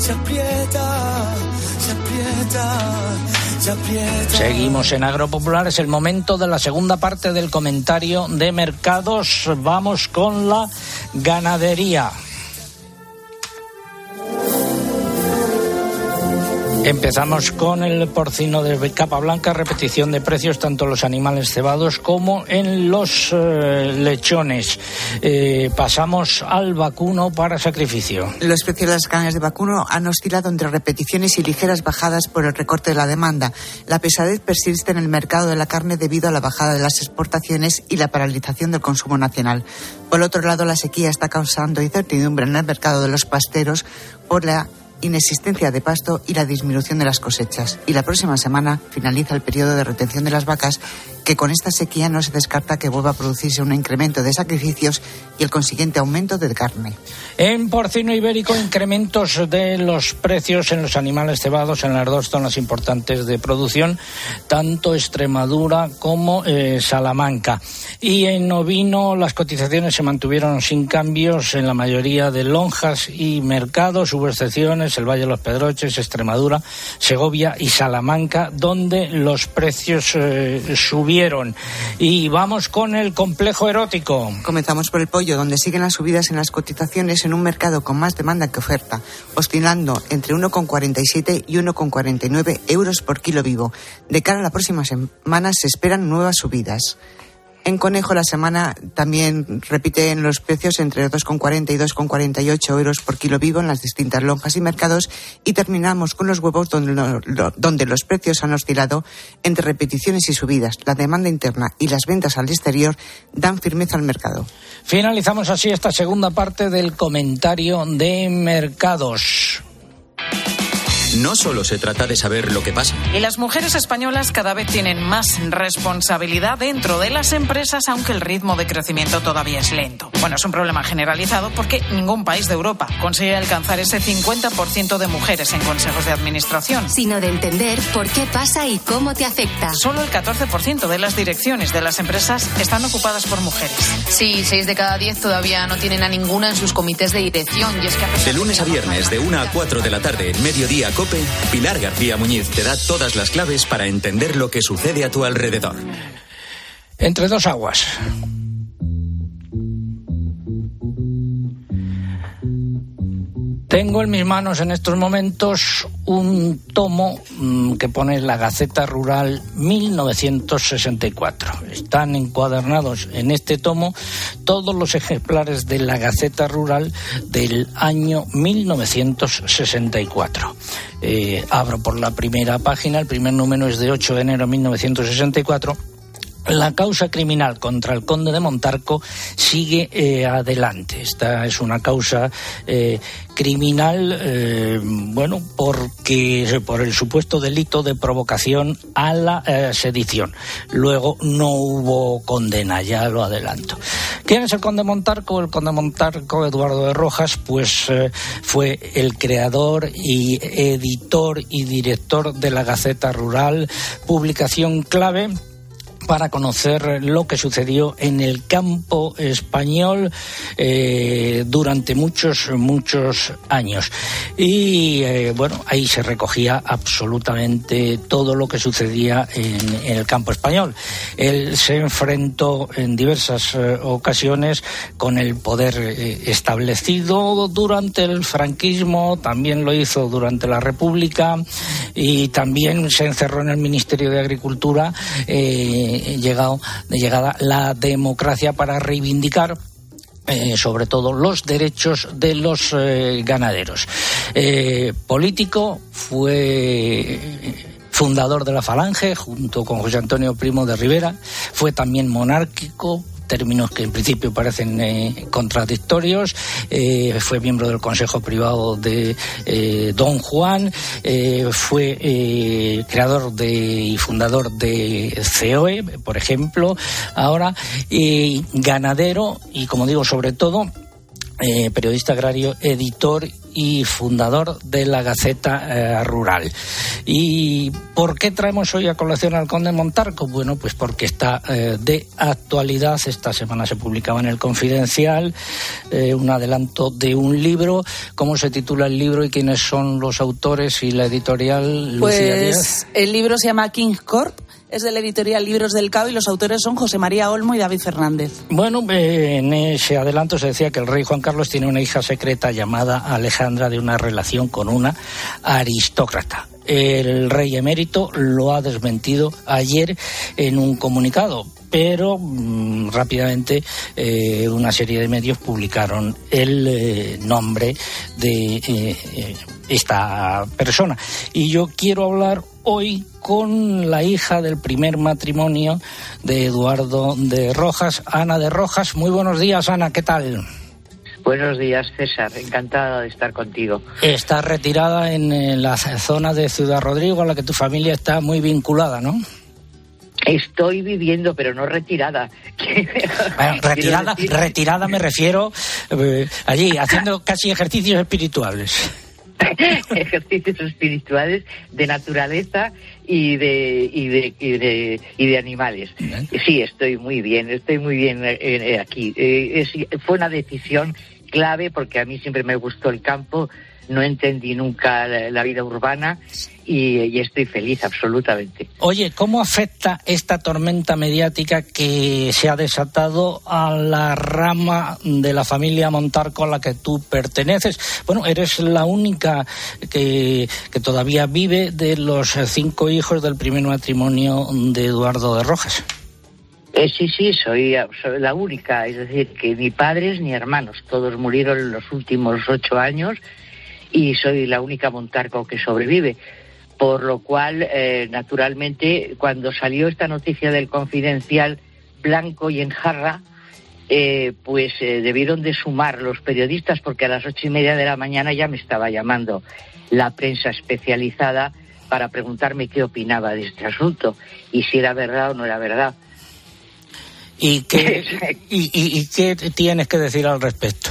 se aprieta, se aprieta. Seguimos en Agropopular, es el momento de la segunda parte del comentario de mercados. Vamos con la ganadería. Empezamos con el porcino de capa blanca, repetición de precios tanto en los animales cebados como en los eh, lechones. Eh, pasamos al vacuno para sacrificio. Los precios de las carnes de vacuno han oscilado entre repeticiones y ligeras bajadas por el recorte de la demanda. La pesadez persiste en el mercado de la carne debido a la bajada de las exportaciones y la paralización del consumo nacional. Por otro lado, la sequía está causando incertidumbre en el mercado de los pasteros por la inexistencia de pasto y la disminución de las cosechas. Y la próxima semana finaliza el periodo de retención de las vacas que con esta sequía no se descarta que vuelva a producirse un incremento de sacrificios y el consiguiente aumento de carne. En porcino ibérico, incrementos de los precios en los animales cebados en las dos zonas importantes de producción, tanto Extremadura como eh, Salamanca. Y en ovino, las cotizaciones se mantuvieron sin cambios en la mayoría de lonjas y mercados. Hubo excepciones, el Valle de los Pedroches, Extremadura, Segovia y Salamanca, donde los precios eh, subieron. Y vamos con el complejo erótico. Comenzamos por el pollo, donde siguen las subidas en las cotizaciones en un mercado con más demanda que oferta, oscilando entre 1,47 y 1,49 euros por kilo vivo. De cara a la próxima semana se esperan nuevas subidas. En conejo la semana también repite en los precios entre 2,40 y 2,48 euros por kilo vivo en las distintas lonjas y mercados y terminamos con los huevos donde, donde los precios han oscilado entre repeticiones y subidas. La demanda interna y las ventas al exterior dan firmeza al mercado. Finalizamos así esta segunda parte del comentario de mercados. No solo se trata de saber lo que pasa. Y las mujeres españolas cada vez tienen más responsabilidad dentro de las empresas, aunque el ritmo de crecimiento todavía es lento. Bueno, es un problema generalizado porque ningún país de Europa consigue alcanzar ese 50% de mujeres en consejos de administración. Sino de entender por qué pasa y cómo te afecta. Solo el 14% de las direcciones de las empresas están ocupadas por mujeres. Sí, 6 de cada 10 todavía no tienen a ninguna en sus comités de dirección. Y es que de lunes a viernes, de 1 a 4 de la tarde, mediodía Pilar García Muñiz te da todas las claves para entender lo que sucede a tu alrededor. Entre dos aguas. Tengo en mis manos en estos momentos un tomo mm, que pone la Gaceta Rural 1964. Están encuadernados en este tomo todos los ejemplares de la Gaceta Rural del año 1964. Eh, abro por la primera página, el primer número es de 8 de enero de 1964 la causa criminal contra el conde de Montarco sigue eh, adelante. Esta es una causa eh, criminal, eh, bueno, porque por el supuesto delito de provocación a la sedición. Luego no hubo condena, ya lo adelanto. ¿Quién es el conde Montarco? El conde Montarco, Eduardo de Rojas, pues fue el creador y editor y director de la Gaceta Rural, publicación clave para conocer lo que sucedió en el campo español eh, durante muchos, muchos años. Y eh, bueno, ahí se recogía absolutamente todo lo que sucedía en, el campo español. Él se enfrentó en diversas eh, ocasiones con el poder establecido durante el franquismo, también lo hizo durante la República y también se encerró en el Ministerio de Agricultura llegado, de llegada la democracia para reivindicar eh, sobre todo los derechos de los eh, ganaderos. Eh, político fue fundador de la Falange junto con José Antonio Primo de Rivera, fue también monárquico, términos que en principio parecen eh, contradictorios. Eh, fue miembro del Consejo Privado de eh, Don Juan, fue creador de, y fundador de COE, por ejemplo, ahora, ganadero y, como digo, sobre todo, periodista agrario, editor y fundador de la Gaceta eh, Rural. ¿Y por qué traemos hoy a colación al Conde Montarco? Bueno, pues porque está eh, de actualidad. Esta semana se publicaba en el Confidencial eh, un adelanto de un libro. ¿Cómo se titula el libro y quiénes son los autores y la editorial? Pues el libro se llama King Corp es de la editorial Libros del Cao y los autores son José María Olmo y David Fernández. Bueno, en ese adelanto se decía que el rey Juan Carlos tiene una hija secreta llamada Alejandra de una relación con una aristócrata. El rey emérito lo ha desmentido ayer en un comunicado, pero mm, rápidamente eh, una serie de medios publicaron el eh, nombre de eh, esta persona. Y yo quiero hablar hoy con la hija del primer matrimonio de Eduardo de Rojas, Ana de Rojas. Muy buenos días, Ana, ¿qué tal? Buenos días, César. Encantada de estar contigo. Estás retirada en la zona de Ciudad Rodrigo, a la que tu familia está muy vinculada, ¿no? Estoy viviendo, pero no retirada. Bueno, retirada, retirada me refiero eh, allí, haciendo casi ejercicios espirituales. ejercicios espirituales de naturaleza y de y de y de, y de animales. Sí, estoy muy bien, estoy muy bien eh, eh, aquí. Eh, es- fue una decisión clave porque a mí siempre me gustó el campo, no entendí nunca la, la vida urbana y, y estoy feliz absolutamente. Oye, ¿cómo afecta esta tormenta mediática que se ha desatado a la rama de la familia Montarco a la que tú perteneces? Bueno, eres la única que, que todavía vive de los cinco hijos del primer matrimonio de Eduardo de Rojas. Eh, sí, sí, soy, soy la única, es decir, que ni padres ni hermanos, todos murieron en los últimos ocho años y soy la única Montarco que sobrevive. Por lo cual, eh, naturalmente, cuando salió esta noticia del confidencial blanco y en jarra, eh, pues eh, debieron de sumar los periodistas porque a las ocho y media de la mañana ya me estaba llamando la prensa especializada para preguntarme qué opinaba de este asunto y si era verdad o no era verdad. ¿Y qué, y, y- y qué tienes que decir al respecto?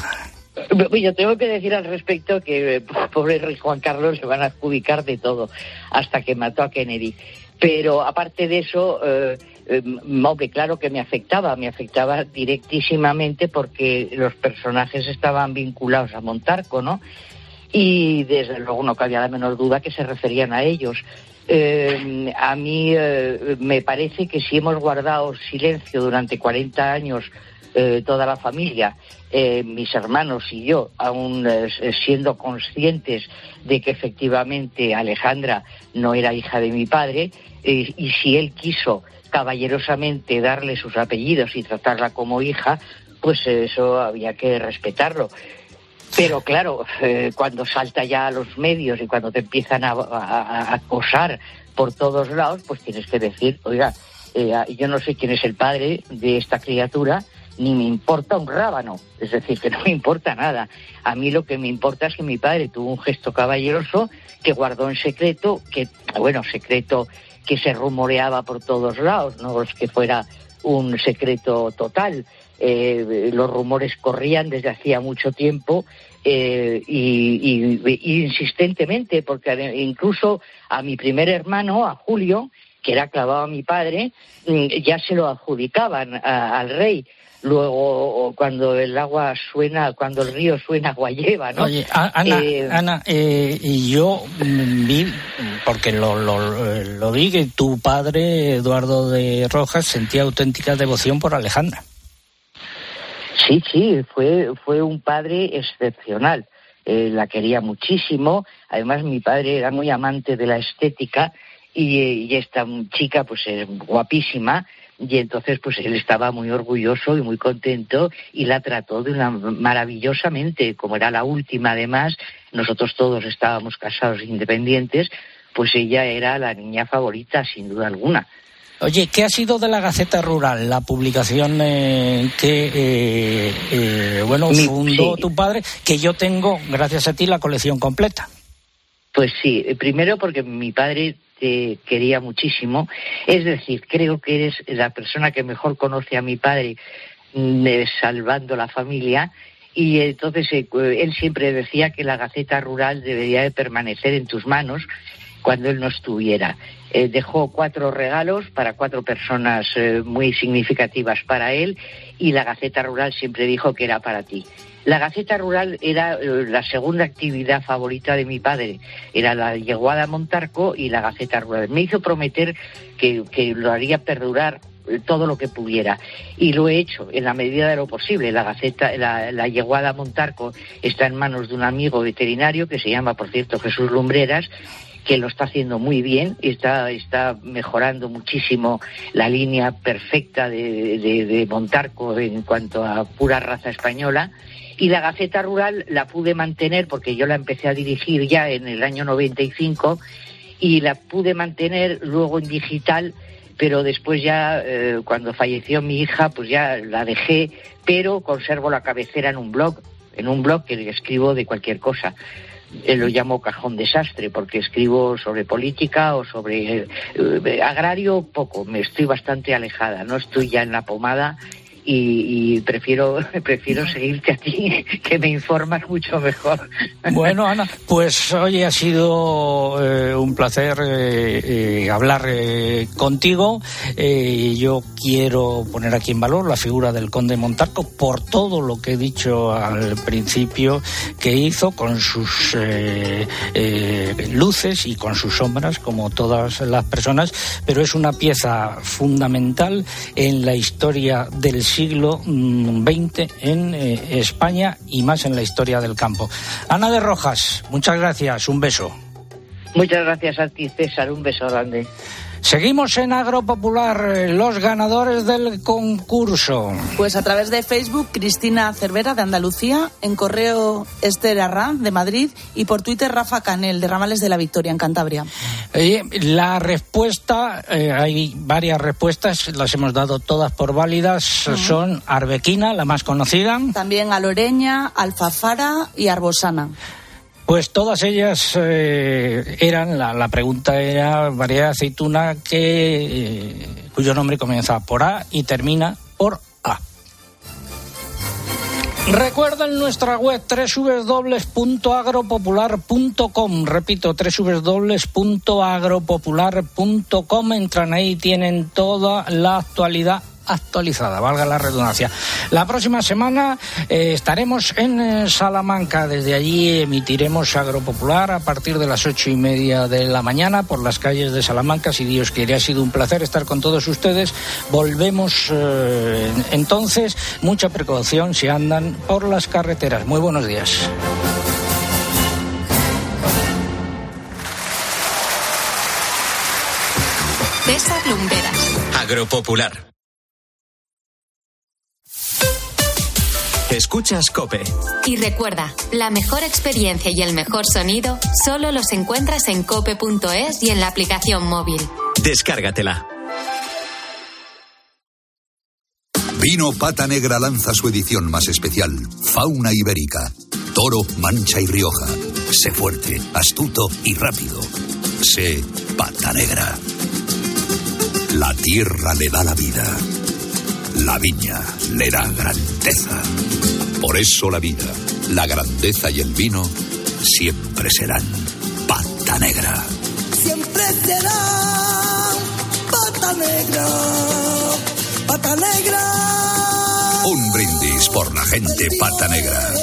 Yo tengo que decir al respecto que eh, pobre Juan Carlos se van a adjudicar de todo hasta que mató a Kennedy. Pero aparte de eso, eh, hombre, claro que me afectaba, me afectaba directísimamente porque los personajes estaban vinculados a Montarco, ¿no? Y desde luego no cabía la menor duda que se referían a ellos. Eh, a mí eh, me parece que si hemos guardado silencio durante 40 años eh, toda la familia, eh, mis hermanos y yo, aún eh, siendo conscientes de que efectivamente Alejandra no era hija de mi padre, y si él quiso caballerosamente darle sus apellidos y tratarla como hija, pues eso había que respetarlo. Pero claro, cuando salta ya a los medios y cuando te empiezan a, a- acosar por todos lados, pues tienes que decir, oiga, yo no sé quién es el padre de esta criatura, ni me importa un rábano. Es decir, que no me importa nada. A mí lo que me importa es que mi padre tuvo un gesto caballeroso que guardó en secreto, que, bueno, secreto que se rumoreaba por todos lados, no es que fuera un secreto total. Eh, los rumores corrían desde hacía mucho tiempo eh, y, insistentemente, porque incluso a mi primer hermano, a Julio, que era clavado a mi padre, mm, ya se lo adjudicaban al rey. Luego, cuando el agua suena, cuando el río suena, agua lleva, ¿no? Oye, Ana, Eh, Ana eh, y yo vi, porque lo, lo, eh, lo vi, que tu padre, Eduardo de Rojas, sentía auténtica devoción por Alejandra. Sí, sí, fue, fue un padre excepcional. Eh, la quería muchísimo. Además, mi padre era muy amante de la estética y, eh, y esta chica, pues, es guapísima. Y entonces, pues, él estaba muy orgulloso y muy contento y la trató de una maravillosamente. Como era la última, además, nosotros todos estábamos casados independientes, pues ella era la niña favorita, sin duda alguna. Oye, ¿qué ha sido de la Gaceta Rural, la publicación eh, que, eh, eh, bueno, Mi- fundó sí. tu padre, que yo tengo, gracias a ti, la colección completa? Pues sí, eh, primero porque mi padre quería muchísimo. Es decir, creo que eres la persona que mejor conoce a mi padre mm, eh, salvando la familia. Y entonces eh, él siempre decía que la Gaceta Rural debería de permanecer en tus manos cuando él no estuviera. Eh, dejó cuatro regalos para cuatro personas eh, muy significativas para él y la Gaceta Rural siempre dijo que era para ti. La Gaceta Rural era eh, la segunda actividad favorita de mi padre. Era la yeguada Montarco y la Gaceta Rural. Me hizo prometer que, que lo haría perdurar todo lo que pudiera. Y lo he hecho en la medida de lo posible. La Gaceta, la, la yeguada Montarco está en manos de un amigo veterinario que se llama, por cierto, Jesús Lumbreras, que lo está haciendo muy bien, está, está mejorando muchísimo la línea perfecta de, de- Montarco en cuanto a pura raza española. Y la Gaceta Rural la pude mantener porque yo la empecé a dirigir ya en el año 95 y la pude mantener luego en digital, pero después ya, eh, cuando falleció mi hija, pues ya la dejé, pero conservo la cabecera en un blog, en un blog que escribo de cualquier cosa eh, lo llamo cajón desastre, porque escribo sobre política o sobre eh, agrario poco, me estoy bastante alejada, no estoy ya en la pomada y, y, prefiero prefiero seguirte a ti que me informas mucho mejor. Bueno, Ana, pues hoy ha sido eh, un placer eh, eh, hablar contigo. yo quiero poner aquí en valor la figura del conde Montarco por todo lo que he dicho al principio que hizo con sus luces y con sus sombras, como todas las personas, pero es una pieza fundamental en la historia del siglo XX mm, en eh, España y más en la historia del campo. Ana de Rojas, muchas gracias, un beso. Muchas gracias a ti, César, un beso grande. Seguimos en Agropopular, eh, los ganadores del concurso. Pues a través de Facebook, Cristina Cervera de Andalucía, en correo Esther Arran de Madrid y por Twitter Rafa Canel de Ramales de la Victoria en Cantabria. Eh, la respuesta, eh, hay varias respuestas, las hemos dado todas por válidas, son Arbequina, la más conocida. También Aloreña, Alfafara y Arbosana. Pues todas ellas eh, eran, la, pregunta era variedad de aceituna que, eh, cuyo nombre comienza por A y termina por A. Recuerden nuestra web www.agropopular.com. Repito, www.agropopular.com. Entran ahí, tienen toda la actualidad actualizada, valga la redundancia. La próxima semana eh, estaremos en eh, Salamanca. Desde allí emitiremos Agropopular a partir de las ocho y media de la mañana por las calles de Salamanca. Si Dios quiere, ha sido un placer estar con todos ustedes. Volvemos eh, entonces. Mucha precaución si andan por las carreteras. Muy buenos días. César Lumberas. Agropopular. Escuchas Cope. Y recuerda, la mejor experiencia y el mejor sonido solo los encuentras en cope.es y en la aplicación móvil. Descárgatela. Vino Pata Negra lanza su edición más especial, Fauna Ibérica. Toro, Mancha y Rioja. Sé fuerte, astuto y rápido. Sé Pata Negra. La tierra le da la vida. La viña le da grandeza. Por eso la vida, la grandeza y el vino siempre serán pata negra. Siempre será pata negra, pata negra. Un brindis por la gente pata negra,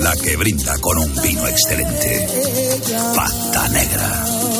la que brinda con un vino excelente. Pata negra.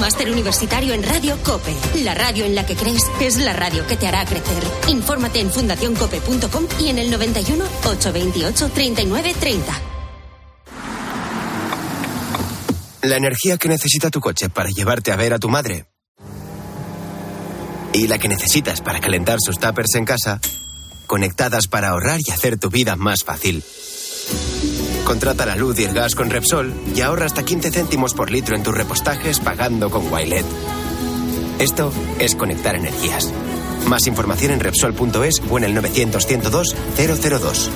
Máster universitario en radio COPE. La radio en la que crees es la radio que te hará crecer. Infórmate en fundacioncope.com y en el 91 828 39 30. La energía que necesita tu coche para llevarte a ver a tu madre y la que necesitas para calentar sus tuppers en casa, conectadas para ahorrar y hacer tu vida más fácil. Contrata la luz y el gas con Repsol y ahorra hasta 15 céntimos por litro en tus repostajes pagando con Wilet. Esto es conectar energías. Más información en Repsol.es o en el 900-102-002.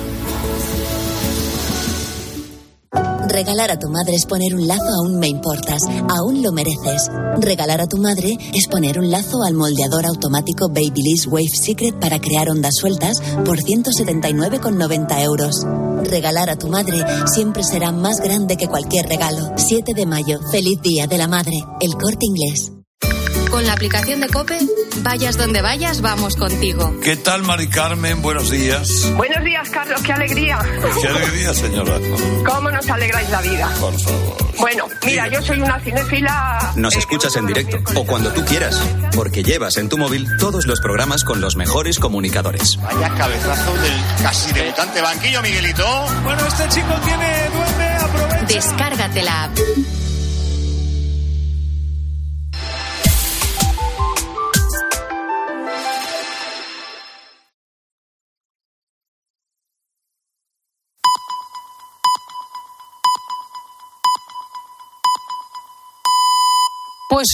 Regalar a tu madre es poner un lazo a un Me Importas. Aún lo mereces. Regalar a tu madre es poner un lazo al moldeador automático Babyliss Wave Secret para crear ondas sueltas por 179,90 euros. Regalar a tu madre siempre será más grande que cualquier regalo. 7 de mayo, feliz día de la madre. El corte inglés. Con la aplicación de Cope, vayas donde vayas, vamos contigo. ¿Qué tal, Mari Carmen? Buenos días. Buenos días, Carlos, qué alegría. Qué alegría, señora. ¿Cómo nos alegráis la vida? Por favor. Bueno, mira, yo soy una cinefila. Nos escuchas en directo o cuando tú quieras, porque llevas en tu móvil todos los programas con los mejores comunicadores. Vaya cabezazo del casi debutante banquillo, Miguelito. Bueno, este chico tiene duende, aprovecha Descárgate la app. Pues son